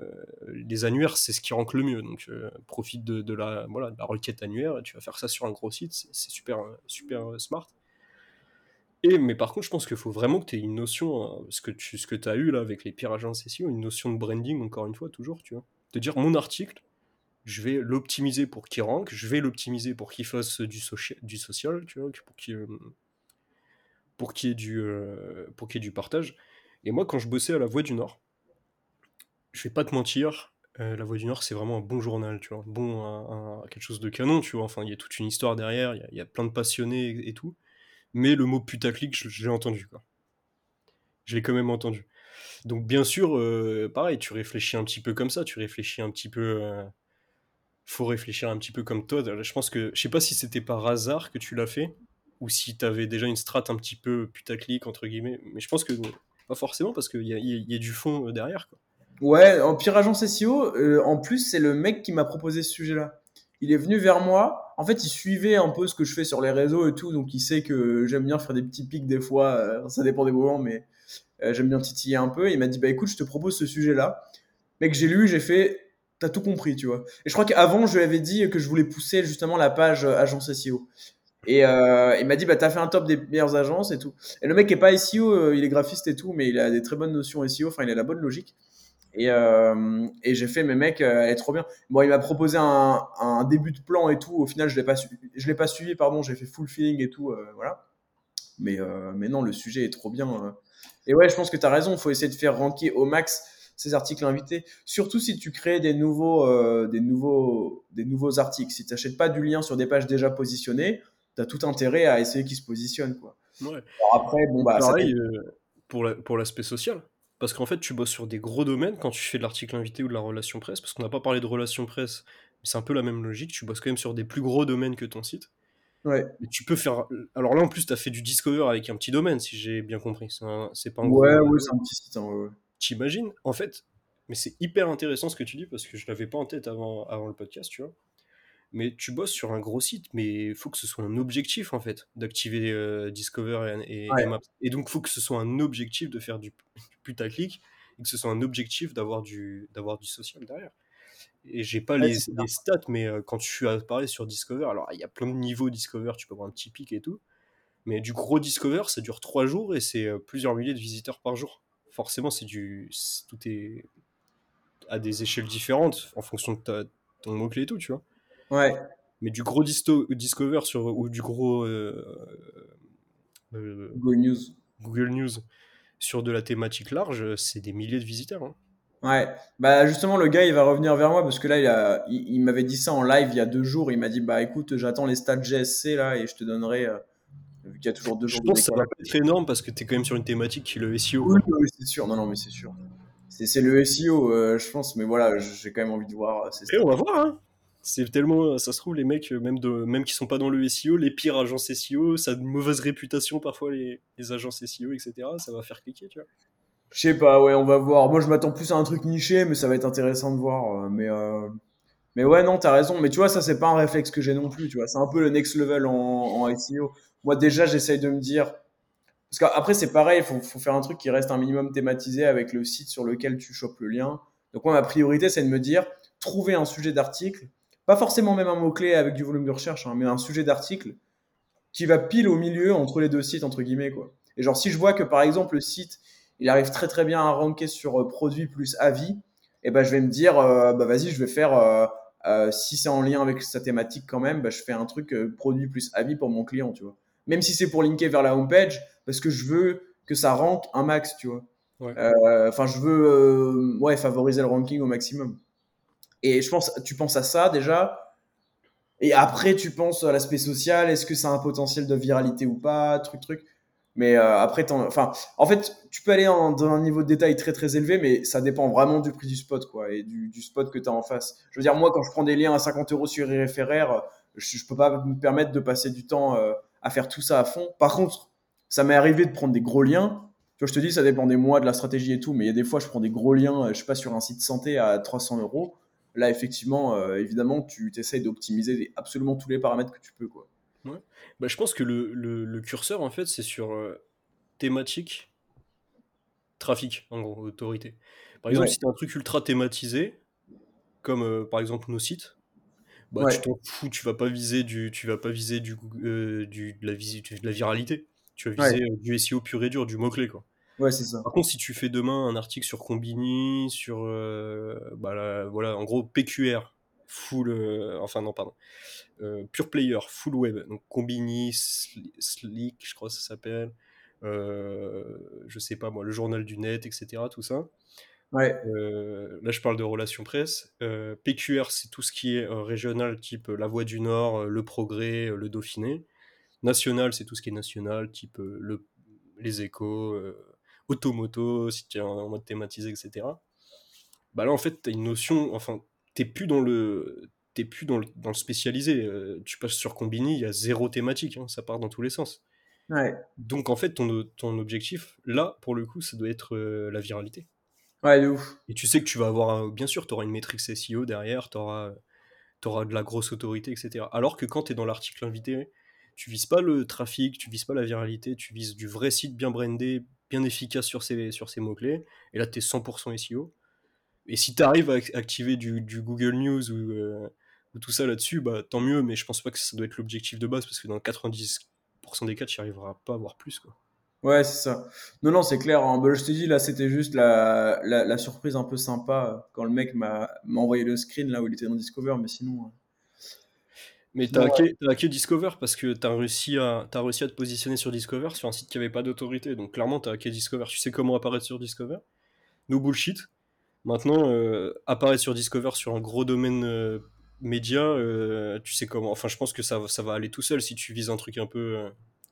les annuaires, c'est ce qui rank le mieux. Donc, euh, profite de, la, voilà, de la requête annuaire, et tu vas faire ça sur un gros site, c'est super, super smart mais par contre, je pense qu'il faut vraiment que tu aies une notion, hein, ce que tu ce que as eu là avec les pires agences SEO, une notion de branding, encore une fois, toujours, tu vois. Te dire, mon article, je vais l'optimiser pour qu'il rank, je vais l'optimiser pour qu'il fasse du, social, tu vois, pour qu'il pour y, ait du, euh, pour ait du partage. Et moi, quand je bossais à La Voix du Nord, je vais pas te mentir, euh, La Voix du Nord, c'est vraiment un bon journal, tu vois, bon, quelque chose de canon, tu vois. Enfin, il y a toute une histoire derrière, il y, a plein de passionnés et tout mais le mot putaclic, je, l'ai entendu. Je l'ai quand même entendu. Donc bien sûr, euh, pareil, tu réfléchis un petit peu comme ça, tu réfléchis un petit peu... Euh, faut réfléchir un petit peu comme toi. Je pense que... Je sais pas si c'était par hasard que tu l'as fait, ou si tu avais déjà une strate un petit peu putaclic, entre guillemets, mais je pense que pas forcément, parce qu'il y a, du fond euh, derrière. Quoi. Ouais, en pire agence SEO, en plus, c'est le mec qui m'a proposé ce sujet-là il est venu vers moi. En fait, il suivait un peu ce que je fais sur les réseaux et tout, donc il sait que j'aime bien faire des petits pics des fois. Euh, ça dépend des moments, mais euh, j'aime bien titiller un peu. il m'a dit bah écoute, je te propose ce sujet-là. Mec, j'ai lu, j'ai fait, t'as tout compris, tu vois. Et je crois qu'avant, je lui avais dit que je voulais pousser justement la page euh, agence SEO. Et il m'a dit bah t'as fait un top des meilleures agences et tout. Et le mec est pas SEO, il est graphiste et tout, mais il a des très bonnes notions SEO. Enfin, il a la bonne logique. Et, euh, j'ai fait, mecs, euh, elle est trop bien. Bon, il m'a proposé un, début de plan et tout. Au final, je l'ai pas, l'ai pas suivi, pardon. J'ai fait full feeling et tout, euh, voilà. Mais, mais non, le sujet est trop bien. Et ouais, je pense que tu as raison. Il faut essayer de faire ranker au max ces articles invités. Surtout si tu crées des nouveaux, des nouveaux, des nouveaux articles. Si tu n'achètes pas du lien sur des pages déjà positionnées, tu as tout intérêt à essayer qu'ils se positionnent. Quoi. Ouais. Alors après, bon, bah, Pareil, pour l'aspect social. Parce qu'en fait, tu bosses sur des gros domaines quand tu fais de l'article invité ou de la relation presse, parce qu'on n'a pas parlé de relation presse, mais c'est un peu la même logique, tu bosses quand même sur des plus gros domaines que ton site. Ouais. Tu peux faire. Alors là, en plus, tu as fait du Discover avec un petit domaine, si j'ai bien compris. C'est pas un gros. Ouais, ouais, c'est un petit site. Hein, T'imagines En fait, mais c'est hyper intéressant ce que tu dis, parce que je l'avais pas en tête avant, avant le podcast, tu vois. Mais tu bosses sur un gros site, mais il faut que ce soit un objectif, en fait, d'activer euh, Discover et, et, et, Maps. Et donc, il faut que ce soit un objectif de faire du, putaclic et que ce soit un objectif d'avoir du, d'avoir du social derrière. Et j'ai pas les, les, stats, mais quand tu suis parler sur Discover, alors il y a plein de niveaux Discover, tu peux avoir un petit pic et tout. Mais du gros Discover, ça dure trois jours et c'est plusieurs milliers de visiteurs par jour. Forcément, c'est du, tout est à des échelles différentes en fonction de ton mot-clé et tout, tu vois. Ouais. Mais du gros Discover sur, ou du gros euh, euh, Google News. Google News sur de la thématique large, c'est des milliers de visiteurs. Hein. Ouais, bah justement le gars il va revenir vers moi parce que là il, a, il, m'avait dit ça en live il y a deux jours. Il m'a dit bah écoute j'attends les stats GSC là et je te donnerai euh, vu qu'il y a toujours deux jours. Je pense que ça va être énorme parce que tu es quand même sur une thématique qui est le SEO. Oui, oui c'est sûr. Non non mais c'est sûr. C'est le SEO je pense mais voilà j'ai quand même envie de voir. Et on va voir hein c'est tellement, ça se trouve, les mecs, même, de, même qui sont pas dans le SEO, les pires agences SEO, ça a une mauvaise réputation parfois, les, les agences SEO, etc. Ça va faire cliquer, tu vois. Je sais pas, ouais, on va voir. Moi, je m'attends plus à un truc niché, mais ça va être intéressant de voir. Euh, mais, euh... mais ouais, non, t'as raison. Mais tu vois, ça, c'est pas un réflexe que j'ai non plus, tu vois. C'est un peu le next level en, SEO. Moi, déjà, j'essaye de me dire. Parce qu'après, c'est pareil, il faut, faut, faire un truc qui reste un minimum thématisé avec le site sur lequel tu chopes le lien. Donc, moi, ma priorité, c'est de me dire trouver un sujet d'article pas forcément même un mot-clé avec du volume de recherche, hein, mais un sujet d'article qui va pile au milieu entre les deux sites, entre guillemets. Quoi. Et genre, si je vois que par exemple le site, il arrive très très bien à ranker sur euh, produit plus avis, et eh ben je vais me dire, euh, bah vas-y, je vais faire, euh, si c'est en lien avec sa thématique quand même, bah, je fais un truc produit plus avis pour mon client, tu vois. Même si c'est pour linker vers la homepage, parce que je veux que ça rank un max, tu vois. Enfin, je veux ouais, favoriser le ranking au maximum. Et je pense, tu penses à ça déjà? Et après, tu penses à l'aspect social. Est-ce que ça a un potentiel de viralité ou pas? Truc, truc. Mais euh, après, enfin, en fait, tu peux aller dans un niveau de détail très très élevé, mais ça dépend vraiment du prix du spot, quoi, et du, du spot que tu as en face. Je veux dire, moi, quand je prends des liens à 50 euros sur iReferaire, je, je peux pas me permettre de passer du temps euh, à faire tout ça à fond. Par contre, ça m'est arrivé de prendre des gros liens. Tu vois, je te dis, ça dépend des mois, de la stratégie et tout, mais il y a des fois, je prends des gros liens, je sais pas, sur un site santé à 300 euros Là, effectivement, euh, évidemment, tu t'essayes d'optimiser absolument tous les paramètres que tu peux. Quoi. Ouais. Bah, je pense que le, le, curseur, en fait, c'est sur euh, thématique, trafic, en gros, autorité. Par exemple, si tu un truc ultra thématisé, comme euh, par exemple nos sites, bah, tu t'en fous, tu vas pas viser du, tu vas pas viser du, du de, la de la viralité. Tu vas viser du SEO pur et dur, du mot-clé. quoi. Ouais, c'est ça. Par contre, si tu fais demain un article sur Combini, sur. Euh, bah, voilà, en gros, PQR, full. Euh, enfin, non, pardon. Euh, pure player, full web. Donc, Combini, Slick, je crois que ça s'appelle. je sais pas moi, le journal du net, etc. Tout ça. Ouais. là, je parle de relations presse. PQR, c'est tout ce qui est régional, type La Voix du Nord, Le Progrès, Le Dauphiné. National, c'est tout ce qui est national, type le, Les Échos, automoto, si tu es en, mode thématisé, etc. Bah là, en fait, tu as une notion, enfin, t'es plus dans le t'es plus dans le, dans le spécialisé. Euh, tu passes sur Combini, il y a zéro thématique, hein, ça part dans tous les sens. Ouais. Donc en fait, ton, ton objectif, là, pour le coup, ça doit être euh, la viralité. Ouais, de ouf. Et tu sais que tu vas avoir, bien sûr, tu auras une métrique SEO derrière, tu auras, auras, de la grosse autorité, etc. Alors que quand tu es dans l'article invité, tu vises pas le trafic, tu vises pas la viralité, tu vises du vrai site bien brandé, bien efficace sur ces, sur ces mots-clés. Et là, tu es 100% SEO. Et si tu arrives à activer du, Google News euh, ou, tout ça là-dessus, bah, tant mieux, mais je pense pas que ça doit être l'objectif de base parce que dans 90% des cas, tu n'y arriveras pas à voir plus. Quoi. Ouais, c'est ça. Non, non, c'est clair. Hein. Bah, je te dis, là, c'était juste la, la, surprise un peu sympa quand le mec m'a envoyé le screen là où il était dans Discover, mais sinon. Mais t'as hacké, hacké, Discover parce que t'as réussi, à, as réussi à te positionner sur Discover sur un site qui avait pas d'autorité. Donc clairement, t'as hacké Discover. Tu sais comment apparaître sur Discover? No bullshit. Maintenant, euh, apparaître sur Discover sur un gros domaine euh, média, euh, tu sais comment. Enfin, je pense que ça, ça va aller tout seul si tu vises un truc un peu.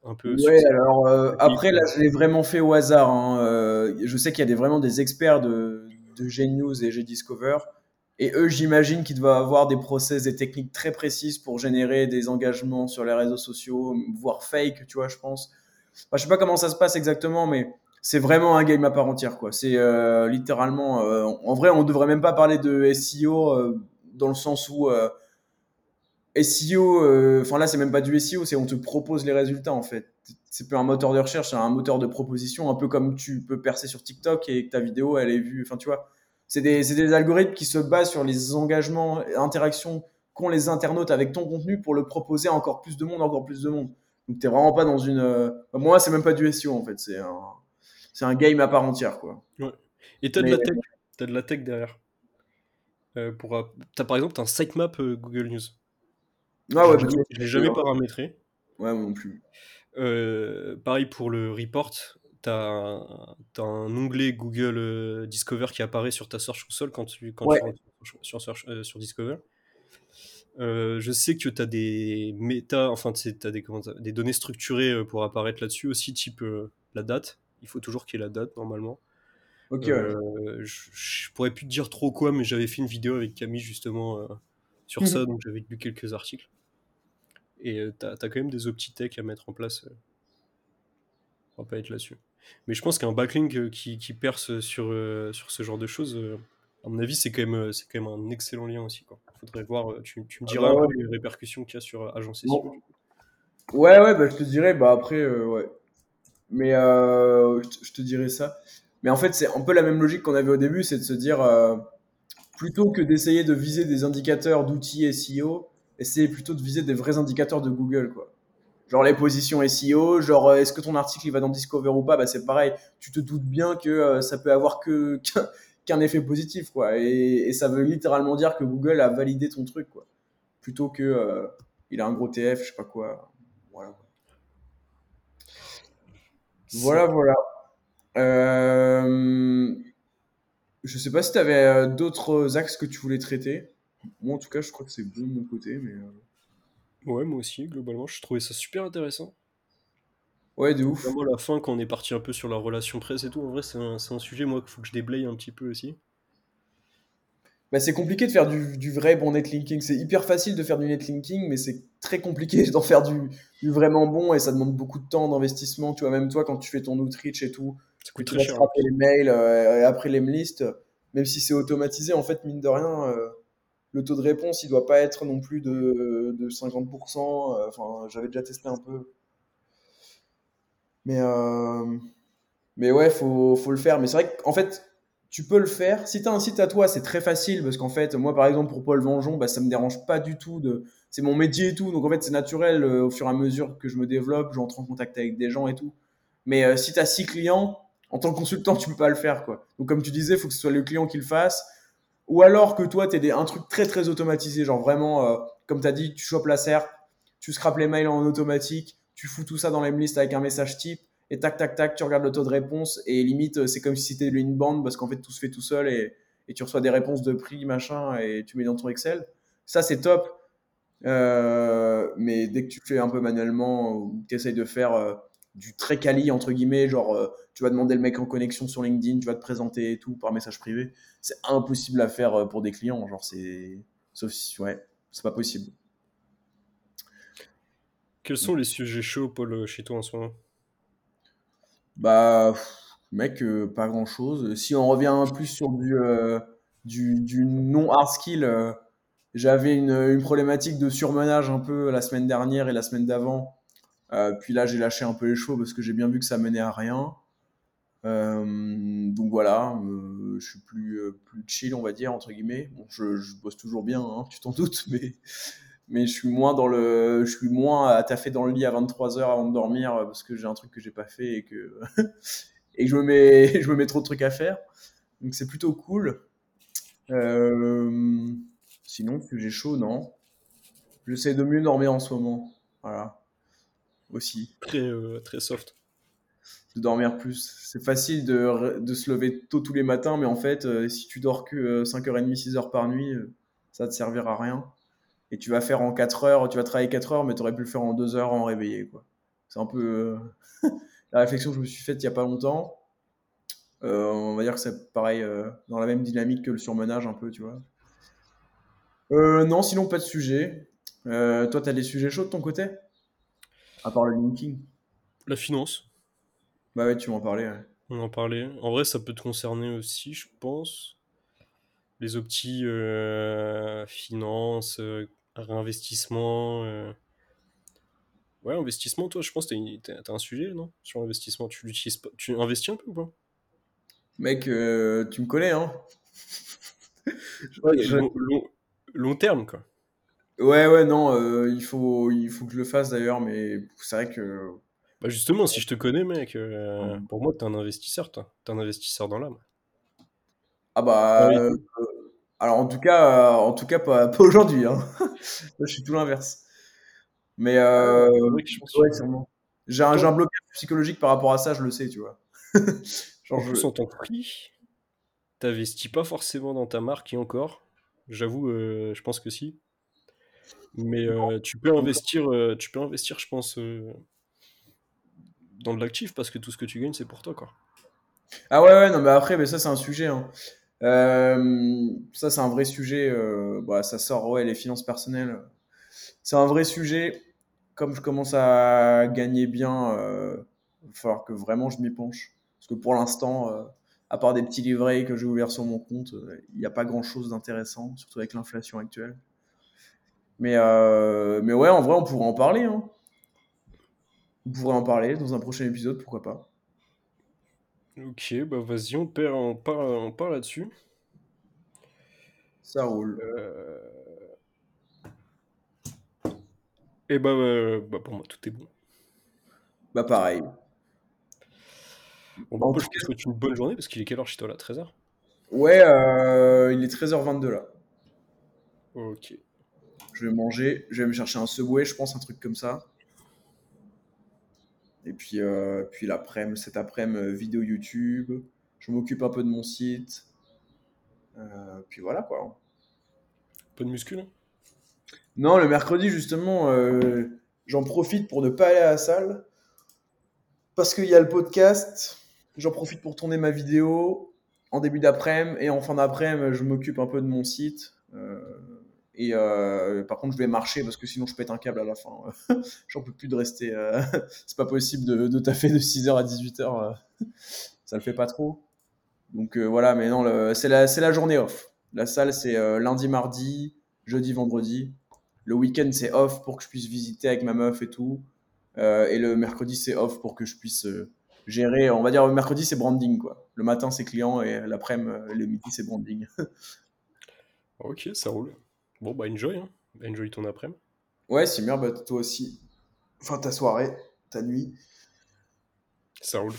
un peu ouais, alors après, là, je l'ai vraiment fait au hasard. Hein. je sais qu'il y a des, vraiment des experts de, de et G-Discover et eux, j'imagine qu'ils doivent avoir des process, des techniques très précises pour générer des engagements sur les réseaux sociaux, voire fake, tu vois, je pense. Enfin, je sais pas comment ça se passe exactement, mais c'est vraiment un game à part entière, quoi. C'est euh, littéralement, euh, en vrai, on devrait même pas parler de SEO euh, dans le sens où SEO, enfin là, c'est même pas du SEO, c'est on te propose les résultats en fait. c'est pas un moteur de recherche, c'est un moteur de proposition, un peu comme tu peux percer sur TikTok et que ta vidéo, elle est vue. Enfin, tu vois, c'est des, des, algorithmes qui se basent sur les engagements, interactions qu'ont les internautes avec ton contenu pour le proposer à encore plus de monde, encore plus de monde. Donc, t'es vraiment pas dans une. Moi, c'est même pas du SEO en fait, c'est un, c'est un game à part entière, quoi. Ouais. Et t'as de la tech, as de la tech derrière. Euh, pour, t'as par exemple un sitemap euh, Google News. Ah ouais, je l'ai jamais paramétré. Ouais, moi non plus. Euh, pareil pour le report, tu as, un onglet Google euh, Discover qui apparaît sur ta Search Console quand tu, quand sur, euh, sur, Discover. je sais que tu as des méta, enfin tu as des, des données structurées pour apparaître là-dessus aussi, type la date. Il faut toujours qu'il y ait la date normalement. Ok. je, je, pourrais plus te dire trop quoi, mais j'avais fait une vidéo avec Camille justement sur mhm. ça, donc j'avais lu quelques articles. Et euh, tu as, quand même des opti-tech à mettre en place. Euh. On va pas être là-dessus. Mais je pense qu'un backlink euh, qui, qui, perce sur, sur ce genre de choses, à mon avis, c'est quand, même, quand même un excellent lien aussi. Quoi. Faudrait voir, tu, tu me ah diras bah les répercussions qu'il y a sur Agence SEO. Ouais, ouais, bah, je te dirais, bah après, ouais. Mais je, te, dirais ça. Mais en fait, c'est un peu la même logique qu'on avait au début, c'est de se dire, plutôt que d'essayer de viser des indicateurs d'outils SEO, essayer plutôt de viser des vrais indicateurs de Google, quoi. Genre les positions SEO, genre euh, est-ce que ton article il va dans Discover ou pas, bah c'est pareil. Tu te doutes bien que euh, ça peut avoir que qu'un effet positif, quoi. Et, ça veut littéralement dire que Google a validé ton truc, quoi. Plutôt que euh, il a un gros TF, je sais pas quoi. Voilà. Voilà, voilà. Euh... Je sais pas si tu avais d'autres axes que tu voulais traiter. Moi, en tout cas, je crois que c'est bon de mon côté. Mais, euh. Ouais, moi aussi, globalement, je trouvais ça super intéressant. Ouais, de ouf. Vraiment, la fin, quand on est parti un peu sur la relation presse et tout, en vrai, c'est un, un, sujet, moi, qu'il faut que je déblaye un petit peu aussi. Bah, c'est compliqué de faire du, du, vrai bon netlinking. C'est hyper facile de faire du netlinking, mais c'est très compliqué d'en faire du, du, vraiment bon et ça demande beaucoup de temps, d'investissement. Tu vois, même toi, quand tu fais ton outreach et tout, coûte très cher. les mails euh, et après les listes, même si c'est automatisé, en fait, mine de rien. Euh, le taux de réponse, il doit pas être non plus de, 50%. Euh, enfin, j'avais déjà testé un peu. Mais, mais ouais, faut, faut le faire. Mais c'est vrai qu'en fait, tu peux le faire. Si tu as un site à toi, c'est très facile parce qu'en fait, moi par exemple, pour Paul Vengeon, bah, ça me dérange pas du tout. De... C'est mon métier et tout. Donc en fait, c'est naturel euh, au fur et à mesure que je me développe, j'entre en contact avec des gens et tout. Mais si tu as six clients, en tant que consultant, tu peux pas le faire. Donc comme tu disais, il faut que ce soit le client qui le fasse. Ou alors que toi, tu as un truc très très automatisé, genre vraiment, euh, comme tu as dit, tu chopes la serre, tu scrapes les mails en automatique, tu fous tout ça dans la list avec un message type, et tac tac tac, tu regardes le taux de réponse, et limite, euh, c'est comme si c'était une bande, parce qu'en fait, tout se fait tout seul, et, et, tu reçois des réponses de prix, machin, et tu mets dans ton Excel. Ça, c'est top. Euh, mais dès que tu fais un peu manuellement, ou tu essayes de faire du très quali, entre guillemets, genre tu vas demander le mec en connexion sur LinkedIn, tu vas te présenter et tout par message privé. C'est impossible à faire euh, pour des clients. Genre, c'est. Sauf si, ouais, c'est pas possible. Quels sont les sujets chauds, Paul, chez toi en ce moment? Bah, mec, euh, pas grand chose. Si on revient plus sur du, euh, du, du non-hard skill, j'avais une, problématique de surmenage un peu la semaine dernière et la semaine d'avant. puis là, j'ai lâché un peu les chevaux parce que j'ai bien vu que ça menait à rien. Euh, donc voilà, euh, je suis plus, euh, plus chill, on va dire, entre guillemets. Bon, je, je bosse toujours bien, hein, tu t'en doutes, mais, mais je suis moins dans le, je suis moins à taffer dans le lit à 23 heures avant de dormir parce que j'ai un truc que j'ai pas fait et que, et je me mets, je me mets trop de trucs à faire. Donc c'est plutôt cool. Euh, sinon, j'ai chaud, non? J'essaie de mieux dormir en ce moment. Voilà. Aussi. Très, très soft de dormir plus. C'est facile de, de, se lever tôt tous les matins, mais en fait, euh, si tu dors que 5h30, euh, 6h par nuit, euh, ça te servira à rien. Et tu vas faire en 4 heures, tu vas travailler 4 heures, mais tu aurais pu le faire en 2 heures en réveillé. C'est un peu la réflexion que je me suis faite il n'y a pas longtemps. on va dire que c'est pareil, dans la même dynamique que le surmenage, un peu, tu vois. non, sinon, pas de sujet. toi, tu as des sujets chauds de ton côté? À part le linking La finance. Bah ouais, tu m'en parlais. On en parlait. En vrai, ça peut te concerner aussi, je pense. Les optis euh, finances, euh, réinvestissement. Euh. Ouais, investissement, toi, je pense que t'as un sujet, non Sur l'investissement, tu l'utilises pas Tu investis un peu ou pas? Mec, euh, tu me connais, hein ouais, long, long, terme, quoi. Ouais, ouais, non, euh, il, faut, il faut que je le fasse d'ailleurs, mais c'est vrai que. Bah justement, si je te connais, mec, pour moi, t'es un investisseur, toi. T'es un investisseur dans l'âme. Ah bah. Alors en tout cas, en tout cas pas, pas aujourd'hui. Hein. je suis tout l'inverse. Mais euh, ouais, J'ai un, un, blocage psychologique par rapport à ça, je le sais, tu vois. Genre, en tant que prix, t'investis pas forcément dans ta marque et encore. J'avoue, euh, je pense que si. Mais euh, tu peux investir, euh, tu peux investir, je pense, dans de l'actif parce que tout ce que tu gagnes, c'est pour toi, quoi. Ah ouais, ouais, non, mais après, mais ça, c'est un sujet. Hein. Ça, c'est un vrai sujet. bah, ça sort, ouais, les finances personnelles c'est un vrai sujet. Comme je commence à gagner bien, euh, il va falloir que vraiment je m'y penche. Parce que pour l'instant, euh, à part des petits livrets que j'ai ouverts sur mon compte, euh, il n'y a pas grand-chose d'intéressant, surtout avec l'inflation actuelle. Mais, mais ouais, en vrai, on pourrait en parler. Hein. On pourrait en parler dans un prochain épisode, pourquoi pas. Ok, bah vas-y, on, on parle, on parle là-dessus. Ça roule. Et bah, euh, bah, pour moi, tout est bon. Bah pareil. Bon, bah, je te souhaite une bonne journée parce qu'il est quelle heure chez toi là 13h Ouais, euh, il est 13h22 là. Ok. Je vais manger, je vais me chercher un Subway, je pense, un truc comme ça. Et puis, euh, puis l'après-midi, cet après-midi, vidéo YouTube. Je m'occupe un peu de mon site. puis voilà quoi. Peu de muscu là non, le mercredi, justement, euh, j'en profite pour ne pas aller à la salle. Parce qu'il y a le podcast. J'en profite pour tourner ma vidéo en début d'après-midi. Et en fin d'après-midi, je m'occupe un peu de mon site. Euh, et euh, par contre, je vais marcher parce que sinon, je pète un câble à la fin. J'en peux plus de rester. C'est pas possible de, de taffer de 6h à 18h. Ça le fait pas trop. Donc voilà, mais non, c'est la, journée off. La salle, c'est lundi, mardi, jeudi, vendredi. Le week-end, c'est off pour que je puisse visiter avec ma meuf et tout. Euh, et le mercredi, c'est off pour que je puisse euh, gérer. On va dire, le mercredi, c'est branding. quoi. Le matin, c'est client et l'après-midi, euh, le midi, c'est branding. ok, ça roule. Bon, bah, enjoy. Hein. Enjoy ton après-midi. Ouais, c'est bien, bah, toi aussi. Enfin, ta soirée, ta nuit. Ça roule.